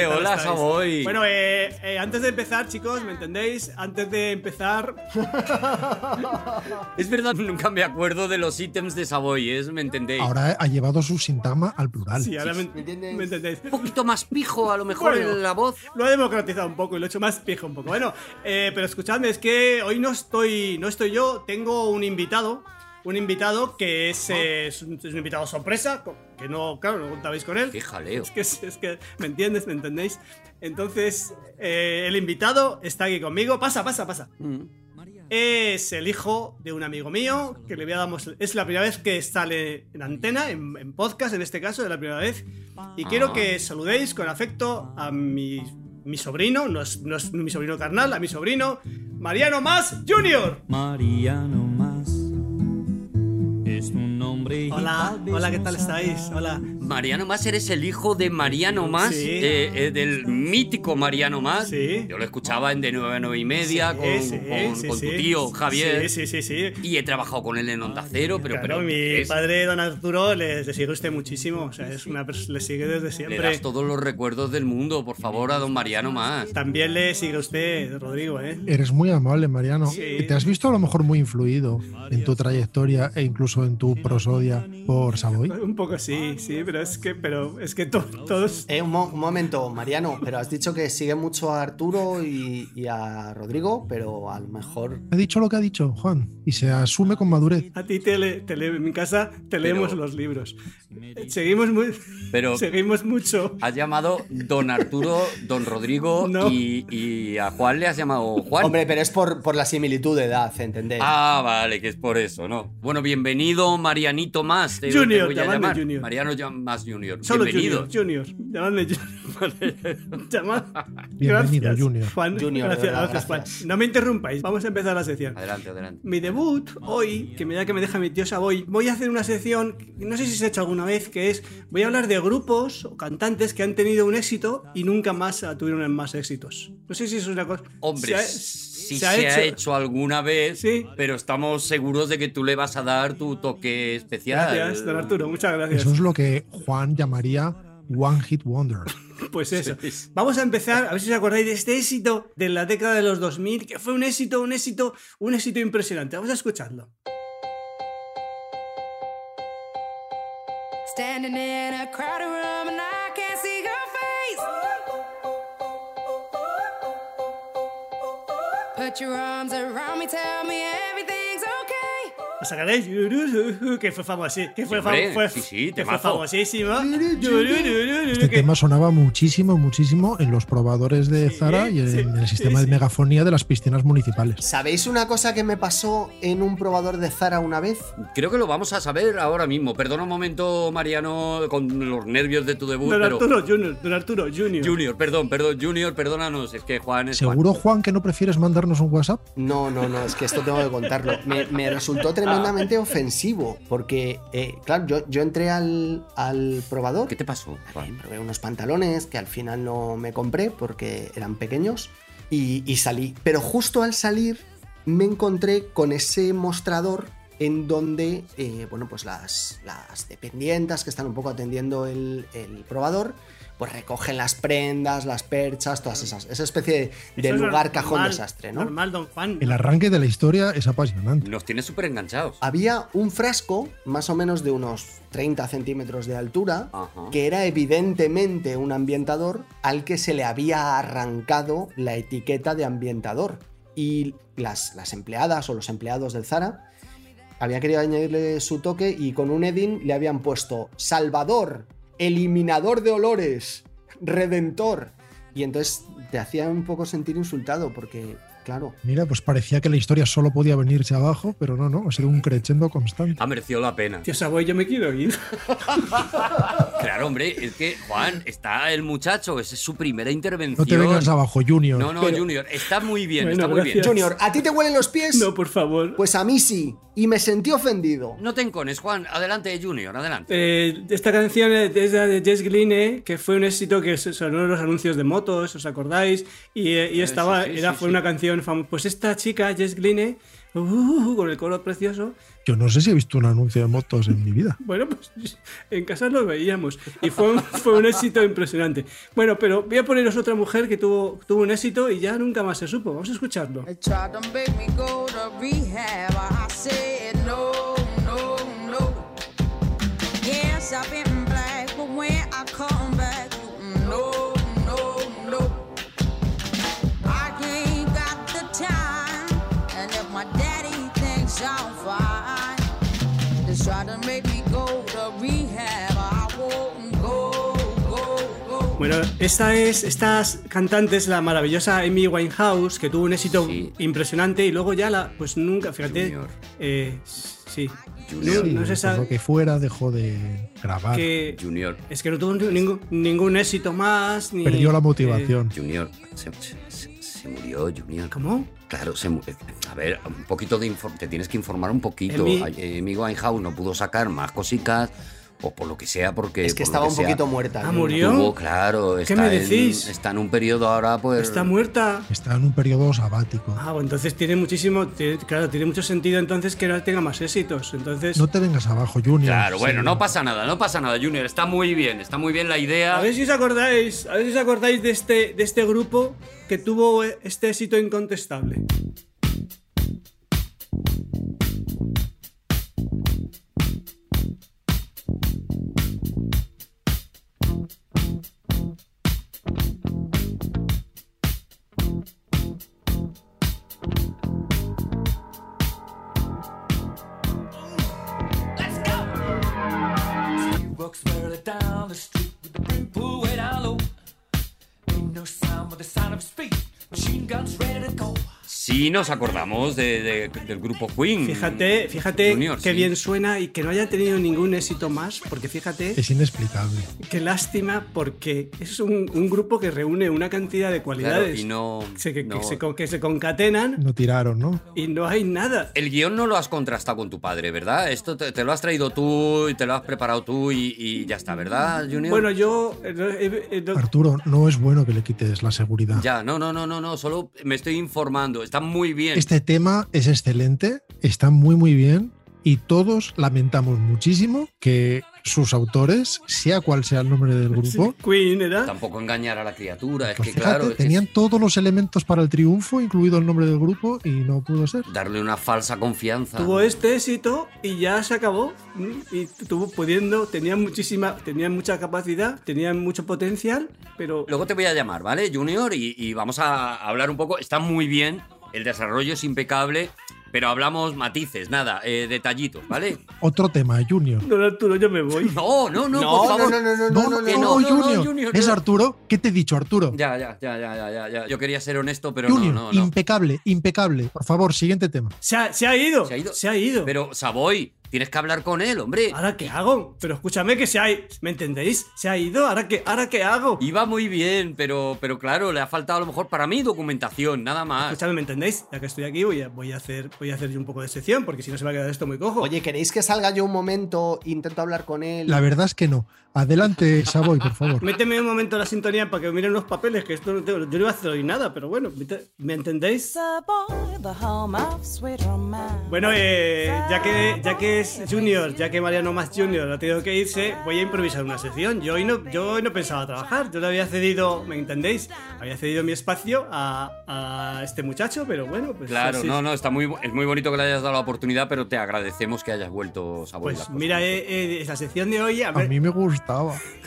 ¿qué tal hola, estáis? Savoy. Bueno, eh, eh, antes de empezar, chicos, ¿me entendéis? Antes de empezar, Es verdad, nunca me acuerdo de los ítems de Savoy, ¿eh? ¿me entendéis? Ahora ha llevado su sintagma al plural. sí, ahora me, ¿me entiendes? ¿me entendéis? Un poquito más pijo, a lo mejor, Bueno. en la voz. Lo he democratizado un poco y lo he hecho más pijo un poco. Bueno, eh, pero escuchadme, es que hoy no estoy, no estoy yo, tengo un invitado. Un invitado que es, eh, es, un, es un invitado sorpresa, que no, claro, no contabais con él. Qué jaleo. Es que, es, que, ¿me entiendes? ¿Me entendéis? Entonces, eh, el invitado está aquí conmigo. Pasa, pasa, pasa. Mm. Es el hijo de un amigo mío, que le voy a damos. Es la primera vez que sale en antena, en, en podcast en este caso, es la primera vez. Y quiero que saludéis con afecto a mi, mi sobrino, no es, no es mi sobrino carnal, a mi sobrino, Mariano Más Jr. Mariano Más Hola, hola, ¿qué tal estáis? Hola. Mariano Más, eres el hijo de Mariano Más, Sí. eh, eh, del mítico Mariano Más. Sí. Yo lo escuchaba en De 9 a 9 y media Sí, con, sí, con- sí, con sí. tu tío Javier. Sí, sí, sí, sí. Y he trabajado con él en Onda Cero, pero. Claro, pero mi es- padre, don Arturo, le, le sigue usted muchísimo. O sea, es una le sigue desde Le siempre. das todos los recuerdos del mundo, por favor, a don Mariano Más. También le sigue usted, Rodrigo, ¿eh? Eres muy amable, Mariano. Sí. ¿Te has visto a lo mejor muy influido en tu trayectoria e incluso en tu por Savoy? Un poco sí, sí, pero es que, pero es que to- todos. Eh, un, mo- un momento, Mariano, pero has dicho que sigue mucho a Arturo y, y a Rodrigo, pero a lo mejor. Ha dicho lo que ha dicho, Juan, y se asume con madurez. A ti te, le- te le- en mi casa te leemos Pero- los libros. Seguimos muy, Pero- seguimos mucho. Has llamado don Arturo, don Rodrigo No. y, y a Juan le has llamado Juan. Hombre, pero es por, por la similitud de edad, ¿entendéis? Ah, vale, que es por eso, ¿no? Bueno, bienvenido Marianito Más. Te, Junior, voy a llamadme llamar. Junior. Mariano Más Junior. Solo bienvenido. Junior, Junior. Llamadme Junior. Llamad. Bienvenido, Gracias, Junior. Juan. Junior, gracias, verdad, gracias, Juan. gracias. No me interrumpáis, vamos a empezar la sección. Adelante, adelante. Mi debut hoy, que me da que me deja mi tío Savoy, voy a hacer una sección, que no sé si se ha hecho alguna vez, que es, voy a hablar de grupos o cantantes que han tenido un éxito y nunca más tuvieron más éxitos. No sé si eso es una cosa... Hombre, se ha- hecho. alguna vez, Sí. pero estamos seguros de que tú le vas a dar tu toque especial. Gracias, don Arturo, muchas gracias. Eso es lo que Juan llamaría One Hit Wonder. Pues eso. Vamos a empezar, a ver si os acordáis de este éxito de la década de los 2000, que fue un éxito, un éxito, un éxito impresionante. Vamos a escucharlo. Standing in a crowded room and I Put your arms around me, tell me everything's okay. ¿Os acordáis? Que fue famoso, que fue, Sí, hombre, fam- fue- sí, sí, que fue famosísimo. Este Que- tema sonaba muchísimo, muchísimo en los probadores de Sí, Zara y en sí, el sistema sí, de megafonía de las piscinas municipales. ¿Sabéis una cosa que me pasó en un probador de Zara una vez? Creo que lo vamos a saber ahora mismo. Perdona un momento, Mariano, con los nervios de tu debut, Don pero. Arturo Junior, Don Arturo Junior. Junior, perdón, perdón, Junior, perdónanos. Es que Juan es Juan. ¿Seguro, Juan, que no prefieres mandarnos un WhatsApp? No, no, no, es que esto tengo que contarlo. Me, me resultó tremendamente ofensivo, porque, eh, claro, yo, yo entré al, al probador, ¿Qué te pasó, probé unos pantalones que al final no me compré porque eran pequeños y, y salí. Pero justo al salir me encontré con ese mostrador en donde, eh, bueno, pues las, las dependientas que están un poco atendiendo el, el probador, pues recogen las prendas, las perchas, todas esas, esa especie de, de Eso es lugar normal, cajón desastre, ¿no? Normal, don Juan. El arranque de la historia es apasionante. Nos tienes súper enganchados. había un frasco, más o menos de unos 30 centímetros de altura, Ajá. que era evidentemente un ambientador al que se le había arrancado la etiqueta de ambientador. Y las, las empleadas o los empleados del Zara habían querido añadirle su toque y con un Edin le habían puesto Salvador, eliminador de olores, redentor. Y entonces te hacía un poco sentir insultado porque, claro, Mira, pues parecía que la historia solo podía venirse abajo, pero no, no, ha sido un crescendo constante. Ha merecido la pena. Tío Savoy, yo me quiero ir. Claro, hombre, es que Juan está el muchacho, esa es su primera intervención. No te vengas abajo, Junior. No, no, Pero- Junior, está muy bien, Bueno, está muy bien. Junior, ¿a ti te huelen los pies? No, por favor. Pues a mí sí, y me sentí ofendido. No te encones, Juan. Adelante, Junior, adelante. Eh, esta canción es la de Jess Gline, que fue un éxito que sonó en los anuncios de motos, ¿os acordáis? Y, eh, y estaba, sí, sí, era, sí, fue sí. una canción famosa. Pues esta chica, Jess Gline, uh, con el coro precioso, Yo no sé si he visto un anuncio de motos en mi vida. bueno, pues en casa lo veíamos. Y fue un, fue un éxito impresionante. Bueno, pero voy a poneros otra mujer que tuvo, tuvo un éxito y ya nunca más se supo. Vamos a escucharlo. Yes, I've been black, but when I come back, no, Bueno, esta es, estas cantantes, la maravillosa Amy Winehouse, que tuvo un éxito Sí. impresionante y luego ya la, pues nunca, fíjate, Junior. eh, sí, Junior. no, no se sabe lo que fuera dejó de grabar. que Junior, es que no tuvo ningún, ningún éxito más ni Perdió la eh, motivación. Junior, se, se- murió, Junior. ¿Cómo? Claro, se mu- a ver, un poquito de te tienes que informar un poquito. Ay, Amy Winehouse no pudo sacar más cositas o por lo que sea porque Es que por estaba un sea, poquito muerta. Ah, murió. tuvo, claro, ¿Qué está me en- decís? está en un periodo ahora pues Está muerta. Está en un periodo sabático. Ah, bueno, entonces tiene muchísimo, tiene- claro, tiene mucho sentido entonces que no tenga más éxitos. Entonces, No te vengas abajo, Junior. Claro, bueno, Sí. no pasa nada, no pasa nada, Junior. Está muy bien, está muy bien la idea. a ver si os acordáis, a ver si os acordáis de este, de este grupo que tuvo este éxito incontestable. Nos acordamos de- de- del grupo Queen. Fíjate, fíjate Junior, qué sí. bien suena y que no haya tenido ningún éxito más, porque fíjate, Es inexplicable. qué lástima, porque es un, un grupo que reúne una cantidad de Claro, cualidades y no, se- que, se, con- que se concatenan No tiraron, ¿no? y no hay nada. El guion no lo has contrastado con tu padre, ¿verdad? Esto te, te lo has traído tú y te lo has preparado tú y, y ya está, ¿verdad, Junior? Bueno, yo... eh, eh, eh, no- Arturo, no es bueno que le quites la seguridad. Ya, no, no, no, no, no, solo me estoy informando. Está muy bien. Este tema es excelente, está muy muy bien y todos lamentamos muchísimo que sus autores, sea cual sea el nombre del grupo, Queen era. Tampoco engañar a la criatura, es pues que fíjate, claro, es que tenían todos los elementos para el triunfo, incluido el nombre del grupo, y no pudo ser. darle una falsa confianza. Tuvo este éxito y ya se acabó. Y tuvo pudiendo, tenía muchísima, tenía mucha capacidad, tenía mucho potencial, pero Luego te voy a llamar, ¿vale, Junior? Y, y vamos a hablar un poco. Está muy bien, el desarrollo es impecable, pero hablamos matices, nada, eh, detallitos, ¿vale? Otro tema, Junior. don Arturo, yo me voy. No, no, no, No, por no, favor. no, no, no, No, no, no, no, no. no, no, no, Junior. ¿Es no. Arturo? ¿Qué te he dicho, Arturo? Ya, ya, ya, ya, ya, ya, ya. Yo quería ser honesto, pero Junior, no, no, no. impecable, impecable. Por favor, siguiente tema. Se ha, se ha ido, Se ha ido. se ha ido. Pero, Savoy, tienes que hablar con él, hombre. ¿Ahora qué hago? Pero escúchame que se ha ido. ¿Me entendéis? Se ha ido. ¿Ahora qué, ahora qué hago? Iba muy bien, pero, pero claro, le ha faltado a lo mejor para mí documentación, nada más. Escúchame, ¿me entendéis? Ya que estoy aquí voy a, voy a hacer voy a hacer yo un poco de sección porque si no se va a quedar esto muy cojo. Oye, ¿queréis que salga yo un momento? Intento hablar con él. La verdad es que no. Adelante, Savoy, por favor. Méteme un momento la sintonía para que miren los papeles, que esto no tengo, yo no iba a hacer hoy nada, pero bueno, ¿me- ¿me entendéis? Bueno, eh, ya que ya que es Junior, ya que Mariano más Junior ha tenido que irse, voy a improvisar una sección. Yo hoy no, yo hoy no pensaba trabajar, yo le había cedido, ¿me entendéis? Había cedido mi espacio a, a este muchacho, pero bueno, pues Claro, así- no, no, está muy, es muy bonito que le hayas dado la oportunidad, pero te agradecemos que hayas vuelto, Savoy. Pues mira, eh, eh, la sección de hoy, a mí me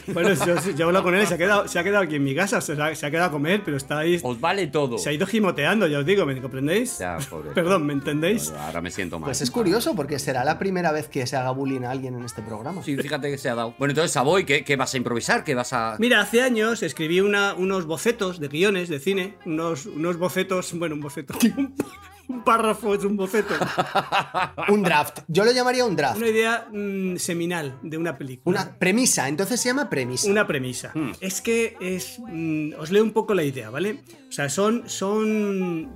bueno, yo, yo he hablado con él, se ha quedado, se ha quedado aquí en mi casa, se ha, se ha quedado a comer, pero está ahí, Os vale todo. se ha ido gimoteando, ya os digo, ¿me comprendéis? Ya, pobre. Perdón, ¿me entendéis? Ahora me siento mal. Pues es curioso porque será la primera vez que se haga bullying a alguien en este programa. Sí, fíjate que se ha dado. Bueno, entonces, Savoy, ¿qué, qué vas a improvisar? ¿Qué vas a...? Mira, hace años escribí una- unos bocetos de guiones de cine, unos, unos bocetos, bueno, un boceto, un, un párrafo es un boceto, Un draft. Yo lo llamaría un draft. una idea mm, seminal de una película. Una premisa. Entonces se llama premisa. Una premisa. Es que es. mm, os leo un poco la idea, ¿vale? O sea, son, son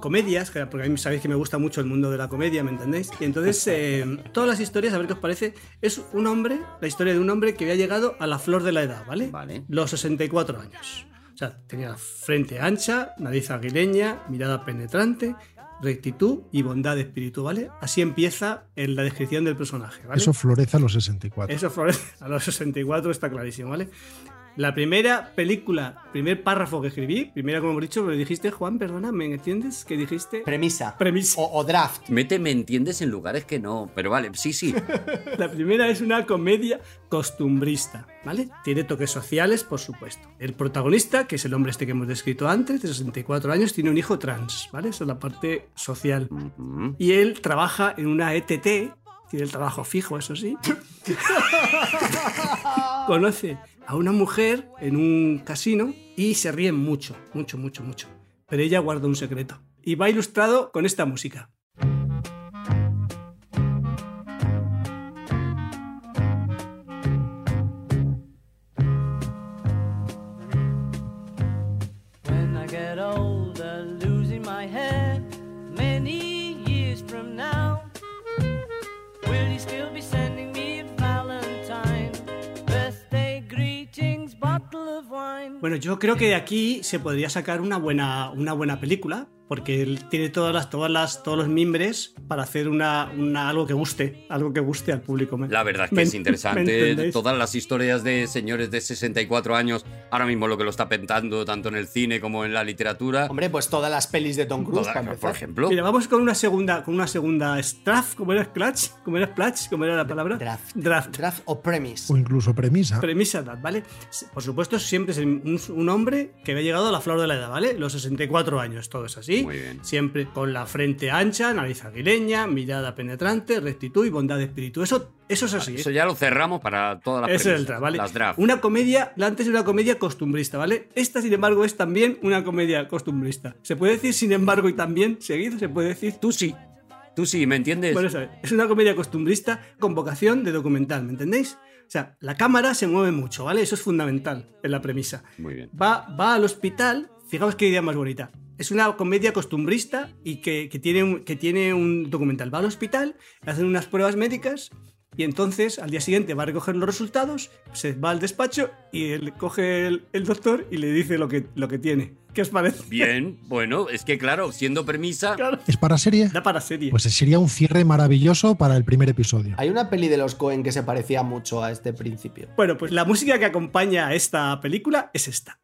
comedias, que- porque a mí sabéis que me gusta mucho el mundo de la comedia, ¿me entendéis? Y entonces, eh, todas las historias, a ver qué os parece, es un hombre, la historia de un hombre que había llegado a la flor de la edad, ¿vale? Vale. Los 64 años. O sea, tenía frente ancha, nariz aguileña, mirada penetrante, rectitud y bondad de espíritu, ¿vale? Así empieza en la descripción del personaje, ¿vale? Eso florece a los 64. Eso florece a los 64 está clarísimo, ¿vale? La primera película, primer párrafo que escribí, primera como hemos dicho, me lo dijiste, Juan, perdona, ¿me entiendes? ¿Qué dijiste? Premisa. Premisa. O, o draft. Mete, me entiendes en lugares que no. Pero vale, sí, sí. La primera es una comedia costumbrista, ¿vale? Tiene toques sociales, por supuesto. El protagonista, que es el hombre este que hemos descrito antes, de 64 años, tiene un hijo trans, ¿vale? Esa es la parte social. Y él trabaja en una ETT, tiene el trabajo fijo, eso sí. Conoce a una mujer en un casino y se ríen mucho, mucho, mucho, mucho. Pero ella guarda un secreto. Y va ilustrado con esta música. Bueno, yo creo que de aquí se podría sacar una buena, una buena película, porque él tiene todas las, todas las, todos los mimbres para hacer una, una- algo que guste, algo que guste al público. ¿me- La verdad es que me- es ¿me interesante. Todas las historias de señores de 64 años, ahora mismo lo que lo está pentando tanto en el cine como en la literatura. Hombre, pues todas las pelis de Tom Cruise, por ejemplo. Mira, vamos con una segunda, con una segunda straff, ¿cómo era Splash? ¿Cómo era Splash? ¿Cómo era la palabra? Draft. Draft. Draft o premise. O incluso premisa. Premisa ¿vale? Por supuesto, siempre es un, un hombre que había llegado a la flor de la edad, ¿vale? Los 64 años, todo es así. Muy bien. Siempre con la frente ancha, nariz aguileña, mirada penetrante, rectitud y bondad de espíritu. Eso, eso es así. ¿eh? Eso ya lo cerramos para todas las Ese es el premisas, draft, ¿vale? Las draft. Una comedia, la antes era una comedia costumbrista, ¿vale? Esta, sin embargo, es también una comedia costumbrista. ¿Se puede decir sin embargo y también seguido? ¿Se puede decir? Tú sí. Tú sí, ¿me entiendes? Bueno, eso es. es una comedia costumbrista con vocación de documental, ¿me entendéis? O sea, la cámara se mueve mucho, ¿vale? Eso es fundamental en la premisa. Muy bien. Va, va al hospital, fijaos qué idea más bonita. Es una comedia costumbrista y que, que tiene un, que tiene un documental. Va al hospital, le hacen unas pruebas médicas y entonces al día siguiente va a recoger los resultados, se va al despacho y él coge el, el doctor y le dice lo que, lo que tiene. ¿Qué os parece? Bien, bueno, es que claro, siendo premisa. Claro, ¿Es para serie? da para serie. Pues sería un cierre maravilloso para el primer episodio. Hay una peli de los Cohen que se parecía mucho a este principio. Bueno, pues la música que acompaña a esta película es esta.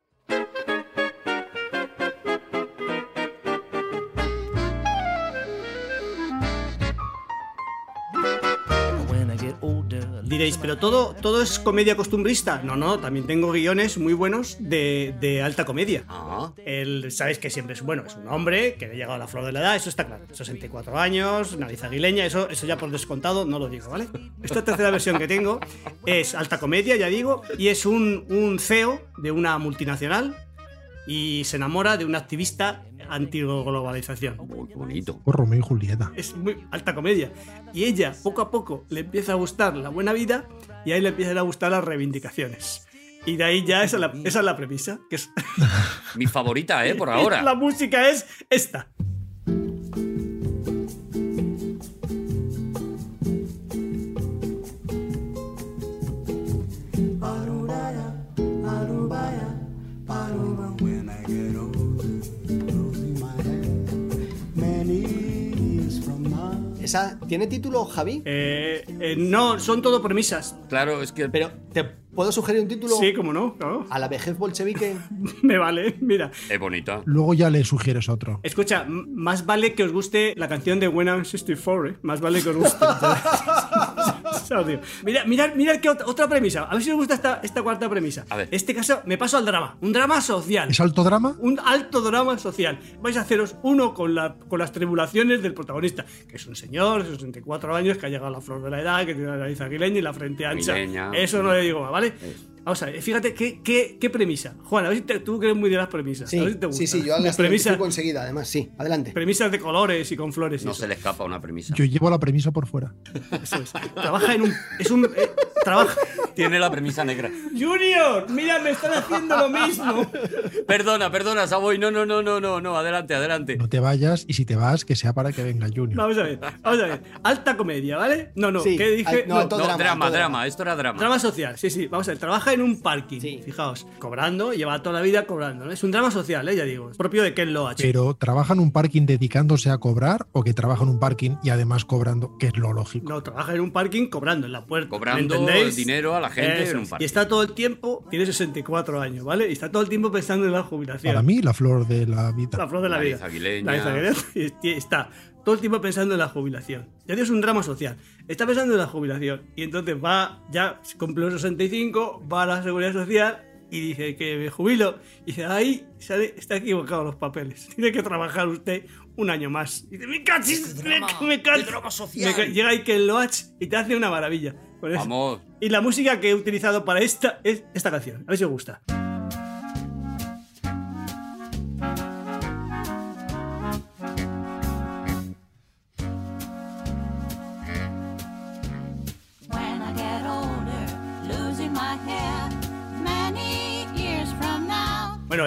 Diréis, pero todo, todo es comedia costumbrista. No, no, también tengo guiones muy buenos de, de alta comedia. Ah, Él, sabes que siempre es bueno, es un hombre que le ha llegado a la flor de la edad, eso está claro. 64 años, nariz aguileña, eso, eso ya por descontado no lo digo, ¿vale? Esta tercera versión que tengo es alta comedia, ya digo, y es un, un CEO de una multinacional y se enamora de un activista antiglobalización. muy bonito. Por Romeo y Julieta. Es muy alta comedia. Y ella, poco a poco, le empieza a gustar la buena vida y ahí le empiezan a gustar las reivindicaciones. Y de ahí ya esa es la, esa es la premisa. Que es, Mi favorita, ¿eh? Por ahora. La música es esta. ¿Esa tiene título, Javi? Eh, eh, no, son todo premisas. Claro, es que. Pero, ¿te puedo sugerir un título? Sí, como no, claro. A la vejez bolchevique. Me vale, mira. Es bonita. Luego ya le sugieres otro. Escucha, más vale que os guste la canción de When I'm 64, ¿eh? Más vale que os guste. Se lo digo. Mira, mirad, mirad que otra, otra premisa. A ver si os gusta esta, esta cuarta premisa. A ver. Este caso, me paso al drama. Un drama social. ¿Es alto drama? Un alto drama social. Vais a haceros uno con, la, con las tribulaciones del protagonista, que es un señor de 64 años que ha llegado a la flor de la edad, que tiene la nariz aguileña y la frente ancha. Eso no le digo más, ¿vale? Vamos a ver, fíjate qué, qué, qué premisa. Juan, a ver si te- tú que eres muy de las premisas. Sí, a ver si te gusta. sí, sí, yo Las las premisas, identifico enseguida, además, sí. Adelante. premisas de colores y con flores. y No eso. se le escapa una premisa. Yo llevo la premisa por fuera. Eso es. Trabaja en un. Es un. eh, trabaja. Tiene la premisa negra. Junior, mira, me están haciendo lo mismo. Perdona, perdona, Savoy. No, no, no, no, no, no. Adelante, adelante. No te vayas y si te vas, que sea para que venga Junior. Vamos a ver, vamos a ver. Alta comedia, ¿vale? No, no, Sí, ¿qué dije? al- no, alto No, drama, drama, drama. Esto era drama. Drama social, sí, sí. Vamos a ver, trabaja en un parking. Sí. Fijaos, cobrando, lleva toda la vida cobrando. ¿no? Es un drama social, ¿eh? ya digo. Es propio de Ken Loach. Pero ¿trabaja en un parking dedicándose a cobrar o que trabaja en un parking y además cobrando, que es lo lógico? No, trabaja en un parking cobrando en la puerta. ¿me Cobrando entendéis? dinero a la gente Eso en un parking. Y está todo el tiempo, tiene 64 años, ¿vale? Y está todo el tiempo pensando en la jubilación. Para mí, la flor de la vida. La flor de la Nariz vida. aguileña. Nariz aguileña. Y está todo el tiempo pensando en la jubilación. Ya digo, es un drama social. Está pensando en la jubilación. Y entonces va, ya cumple los 65, va a la seguridad social y dice que me jubilo. Y dice, ahí sale, está equivocado los papeles. Tiene que trabajar usted un año más. Y dice, me cachis, me, me cachis". Me ca- Llega Iken Loach y te hace una maravilla. Vamos. Y la música que he utilizado para esta es esta canción. A ver si os gusta.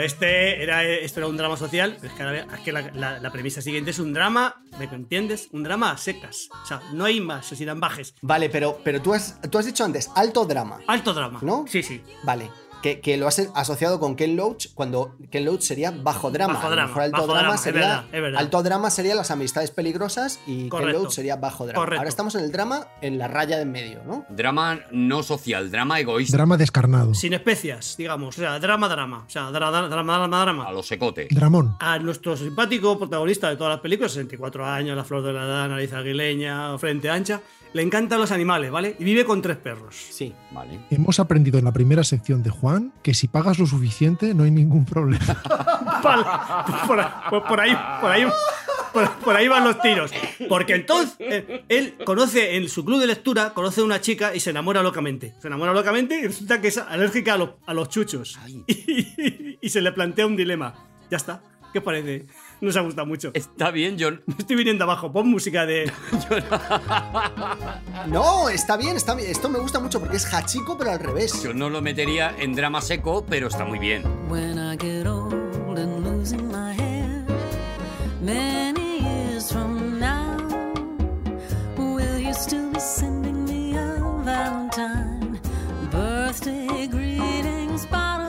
Este era, esto era un drama social, es que, ahora- es que la, la- la premisa siguiente es un drama, ¿me entiendes? Un drama a secas. O sea, no hay más, se irán bajes. Vale, pero, pero tú, has, tú has dicho antes alto drama, Alto drama. ¿no? Sí, sí. Vale. Que, que lo has asociado con Ken Loach cuando Ken Loach sería bajo drama. Bajo A lo drama, mejor alto drama drama, es sería. verdad, es verdad. Alto drama sería las amistades peligrosas y Correcto. Ken Loach sería bajo drama. Correcto. Ahora estamos en el drama en la raya de en medio, ¿no? Drama no social, drama egoísta. Drama descarnado. Sin especias, digamos. O sea, drama, drama. O sea, dra- dra- drama, drama, drama. A los secotes. Dramón. A nuestro simpático protagonista de todas las películas, 64 años, la flor de la edad, nariz aguileña, frente ancha, le encantan los animales, ¿vale? Y vive con tres perros. Sí. Vale. Hemos aprendido en la primera sección de Juan que si pagas lo suficiente no hay ningún problema. Vale, por, por- por ahí, por ahí, por, por ahí van los tiros. Porque entonces eh, él conoce en su club de lectura, conoce a una chica y se enamora locamente. Se enamora locamente y resulta que es alérgica a los, a los chuchos. Y, y se le plantea un dilema. Ya está. ¿Qué os parece? Nos ha gustado mucho. Está bien, John. Me estoy viniendo abajo. Pon música de. no, está bien, está bien. Esto me gusta mucho porque es Hachiko, pero al revés. Yo no lo metería en drama seco, pero está muy bien. When I get old and losing my hair, many years from now, will you still be sending me a Valentine? Birthday greetings, bottle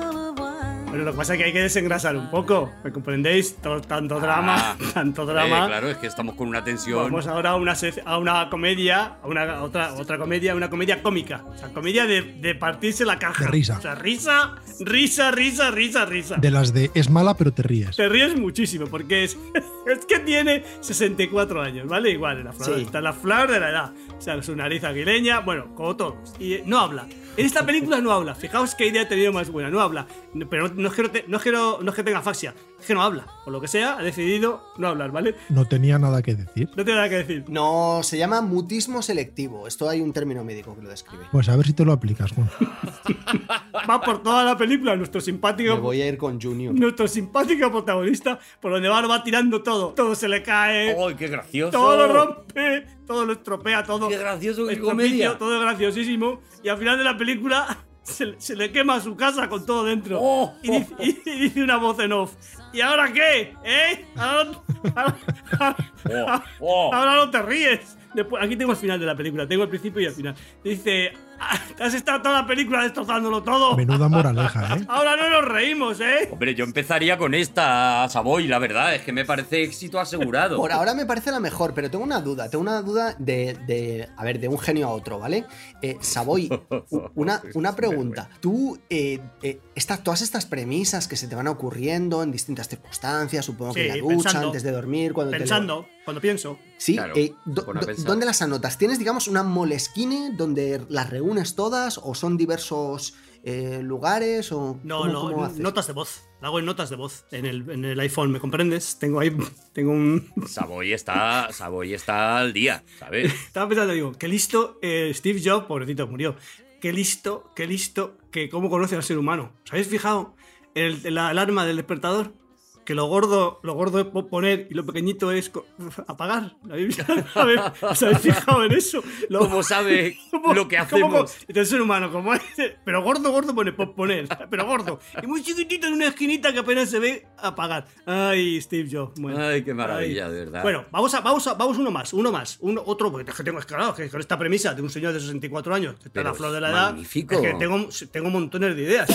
pasa es que hay que desengrasar un poco. ¿Me comprendéis? Todo- tanto drama, Ah, tanto eh, drama. claro, es que estamos con una tensión. Vamos ahora a una, a una comedia, a una a otra, otra comedia, una comedia cómica. O sea, comedia de, de partirse la caja. De risa. O sea, risa, risa, risa, risa, risa. De las de es mala, pero te ríes. Te ríes muchísimo porque es, es que tiene 64 años, ¿vale? Igual, en la flor, Sí. está en la flor de la edad. O sea, su nariz aguileña, bueno, como todos. Y eh, no habla. En esta película no habla. Fijaos qué idea he tenido más buena. No habla. Pero no es que, no te- no es que, no- no es que tenga afasia. Es que no habla. Por lo que sea, ha decidido no hablar, ¿vale? No tenía nada que decir. No tiene nada que decir. No, se llama mutismo selectivo. Esto hay un término médico que lo describe. Pues a ver si te lo aplicas, Juan. Va por toda la película nuestro Me simpático. voy a ir con Junior. Nuestro simpático protagonista, por donde va, lo va tirando todo. Todo se le cae. ¡Ay, qué gracioso! Todo lo rompe, todo lo estropea, todo. ¡Qué gracioso, qué comedia! Todo es graciosísimo. Y al final de la película se, se le quema su casa con todo dentro. Oh, y, dice, y- y dice una voz en off. ¿Y ahora qué? ¿Eh? Ahora, ahora- ahora- Oh, oh. ahora no te ríes. Después, aquí tengo el final de la película, tengo el principio y el final. Dice, "Ah, te has estado toda la película destrozándolo todo. Menuda moraleja, ¿eh? Ahora no nos reímos, ¿eh? Hombre, yo empezaría con esta, Savoy, la verdad, es que me parece éxito asegurado. Por ahora me parece la mejor, pero tengo una duda. Tengo una duda de, de- a ver, de un genio a otro, ¿vale? Eh, Savoy, una, una pregunta. Tú, eh, eh, esta- todas estas premisas que se te van ocurriendo en distintas circunstancias, supongo que Sí, en la ducha, pensando. antes de dormir, cuando te Pensando, cuando pienso. Sí, Claro, eh. ¿dónde las anotas? ¿Tienes, digamos, una molesquine donde las reúnes todas o son diversos eh, lugares o No, cómo- no, cómo haces? notas de voz. La hago en notas de voz en el, en el iPhone, ¿me comprendes? Tengo ahí, tengo un... Savoy está, Savoy está al día, ¿sabes? Estaba pensando, digo, qué listo eh, Steve Jobs, pobrecito, murió. Qué listo, qué listo, que cómo conoce al ser humano. ¿Os habéis fijado en, el- en la alarma del despertador? Que lo gordo, lo gordo es po- poner y lo pequeñito es apagar. ¿Lo habéis, a ver, ¿Os habéis fijado en eso? Lo- ¿Cómo sabe ¿Cómo- lo que cómo hacemos? co- el ser humano, como es, pero gordo, gordo pone po- poner, pero gordo. Y muy chiquitito en una esquinita que apenas se ve apagar. Ay, Steve Jobs. bueno. Ay, qué maravilla, Ay. de verdad. Bueno, vamos a, vamos a, vamos uno más, uno más, uno, otro, porque es que tengo, es que, con esta premisa de un señor de 64 años, que está en la flor de la edad, magnífico. es que tengo, tengo montones de ideas.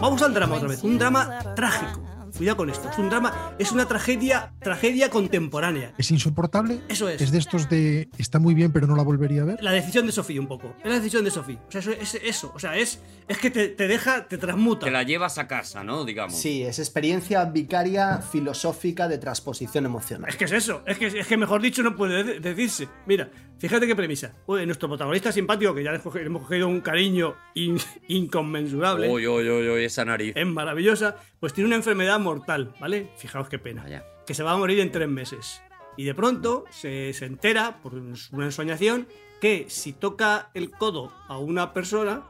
Vamos al drama otra vez, un drama trágico. Cuidado con esto, es un drama, es una tragedia, tragedia contemporánea. ¿Es insoportable? Eso es. Es de estos de está muy bien, pero no la volvería a ver. La decisión de Sofía un poco. Es la decisión de Sofía. O sea, eso, es eso. O sea, es, es que te, te deja, te transmuta. Te la llevas a casa, ¿no? Digamos. Sí, es experiencia vicaria filosófica de transposición emocional. Es que es eso. Es que, es que mejor dicho no puede de- decirse. Mira, fíjate qué premisa. Nuestro protagonista simpático, que ya le hemos cogido un cariño in- inconmensurable. Uy, uy, uy, uy, esa nariz. Es maravillosa. Pues tiene una enfermedad mortal, ¿vale? Fijaos qué pena. Vaya. Que se va a morir en tres meses. Y de pronto se, se entera, por una ensoñación, que si toca el codo a una persona,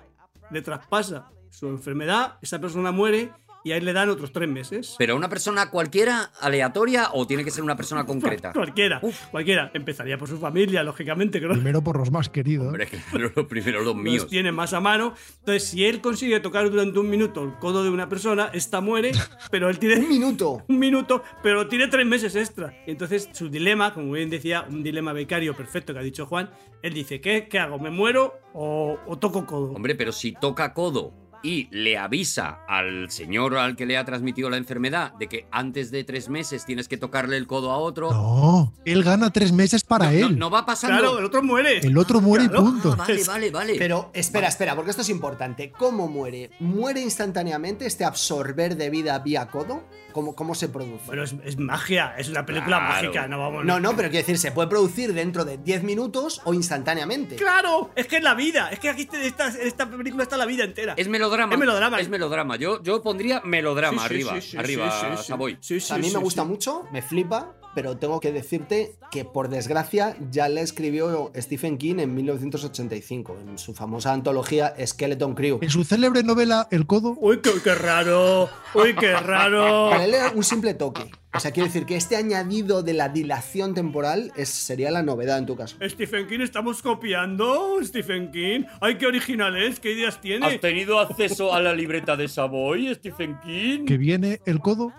le traspasa su enfermedad, esa persona muere y ahí le dan otros tres meses. ¿Pero una persona cualquiera, aleatoria, o tiene que ser una persona concreta? Cualquiera, cualquiera. Empezaría por su familia, lógicamente, no Primero por los más queridos. Hombre, claro, lo primero los míos. los tiene más a mano. Entonces, si él consigue tocar durante un minuto el codo de una persona, esta muere, pero él tiene Un minuto. un minuto, pero tiene tres meses extra. Y entonces su dilema, como bien decía, un dilema becario perfecto que ha dicho Juan, él dice, ¿qué, qué hago? ¿Me muero o, o toco codo? Hombre, pero si toca codo y le avisa al señor al que le ha transmitido la enfermedad de que antes de tres meses tienes que tocarle el codo a otro, No, él gana tres meses para no, él. no va pasando. Claro, el otro muere. El otro muere Claro. y punto. Ah, vale, vale, vale. Pero espera, espera, porque esto es importante. ¿Cómo muere? ¿Muere instantáneamente este absorber de vida vía codo? ¿Cómo, cómo se produce? Bueno, es, es magia, es una película Claro. mágica, no vamos. no, no, pero quiero decir, se puede producir dentro de 10 minutos o instantáneamente. ¡Claro! Es que es la vida. Es que aquí en esta, en esta película está la vida entera. Es melodrama. Es melodrama. Es melodrama. Yo, yo pondría melodrama Sí, sí, arriba. sí, sí, arriba, sí, sí, sí. Savoy. Sí, sí, a mí sí, me sí. gusta mucho, me flipa, pero tengo que decirte que por desgracia ya le escribió Stephen King en 1985, en su famosa antología Skeleton Crew. En su célebre novela El Codo, Uy, qué, qué raro. Uy, qué raro. Para él era un simple toque. O sea, quiero decir que este añadido de la dilación temporal es, sería la novedad en tu caso. Stephen King, estamos copiando. Stephen King. Ay, qué original es. ¿Qué ideas tiene? ¿Has tenido acceso a la libreta de Savoy, Stephen King? que viene El Codo,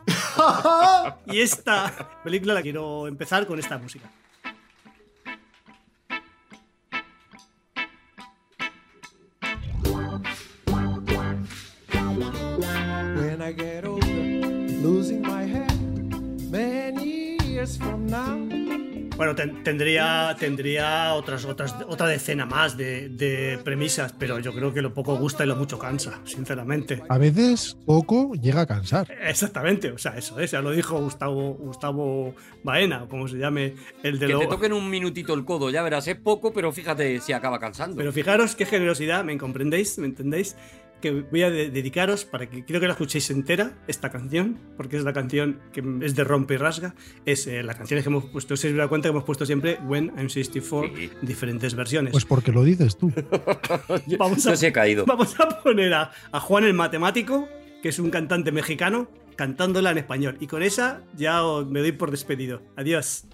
Y esta película la quiero empezar con esta música. Bueno, ten- tendría, tendría otras, otras, otra decena más de, de premisas, pero yo creo que lo poco gusta y lo mucho cansa, sinceramente. A veces poco llega a cansar. Exactamente, o sea, eso es, ya lo dijo Gustavo, Gustavo Baena, o como se llame, el de Que lo... te toquen un minutito el codo, ya verás, es poco, pero fíjate si acaba cansando. Pero fijaros qué generosidad, ¿me comprendéis? ¿Me entendéis? Que voy a de- dedicaros para que quiero que la escuchéis entera, esta canción, porque es la canción que es de rompe y rasga. Es eh, la canción que hemos puesto, se os da cuenta que hemos puesto siempre When I'm 64, diferentes versiones. Pues porque lo dices tú. vamos, Yo sí he caído. vamos a poner a, a Juan el Matemático, que es un cantante mexicano, cantándola en español. Y con esa ya os- me doy por despedido. Adiós.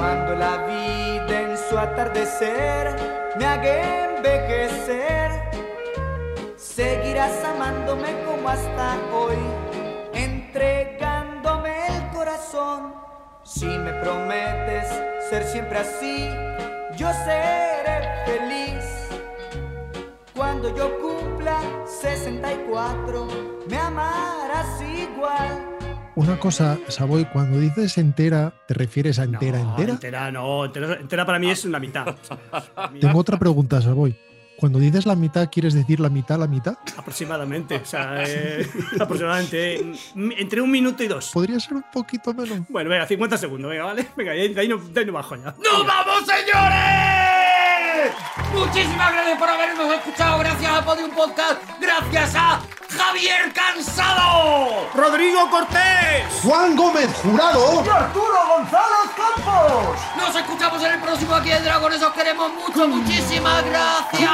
Cuando la vida en su atardecer me haga envejecer, seguirás amándome como hasta hoy, entregándome el corazón. Si me prometes ser siempre así, yo seré feliz. Cuando yo cumpla 64, me amarás igual. Una cosa, Savoy, cuando dices entera, ¿te refieres a entera, No, entera? Entera, no, entera, entera para mí es la mitad. Tengo otra pregunta, Savoy. Cuando dices la mitad, ¿quieres decir la mitad, la mitad? Aproximadamente, o sea, eh, aproximadamente eh, m- entre un minuto y dos. Podría ser un poquito menos. Bueno, venga, 50 segundos, venga, ¿vale? Venga, de ahí, de ahí no, de ahí no bajo ya. ¡Nos vamos, señores! Muchísimas gracias por habernos escuchado. Gracias a Podium Podcast. Gracias a Javier Cansado. Rodrigo Cortés. Juan Gómez Jurado. Arturo González Campos. Nos escuchamos en el próximo Aquí en Dragones. Os queremos mucho. Muchísimas gracias.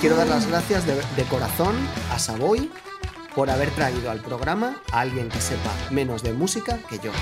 Quiero dar las gracias de, de corazón a Savoy por haber traído al programa a alguien que sepa menos de música que yo.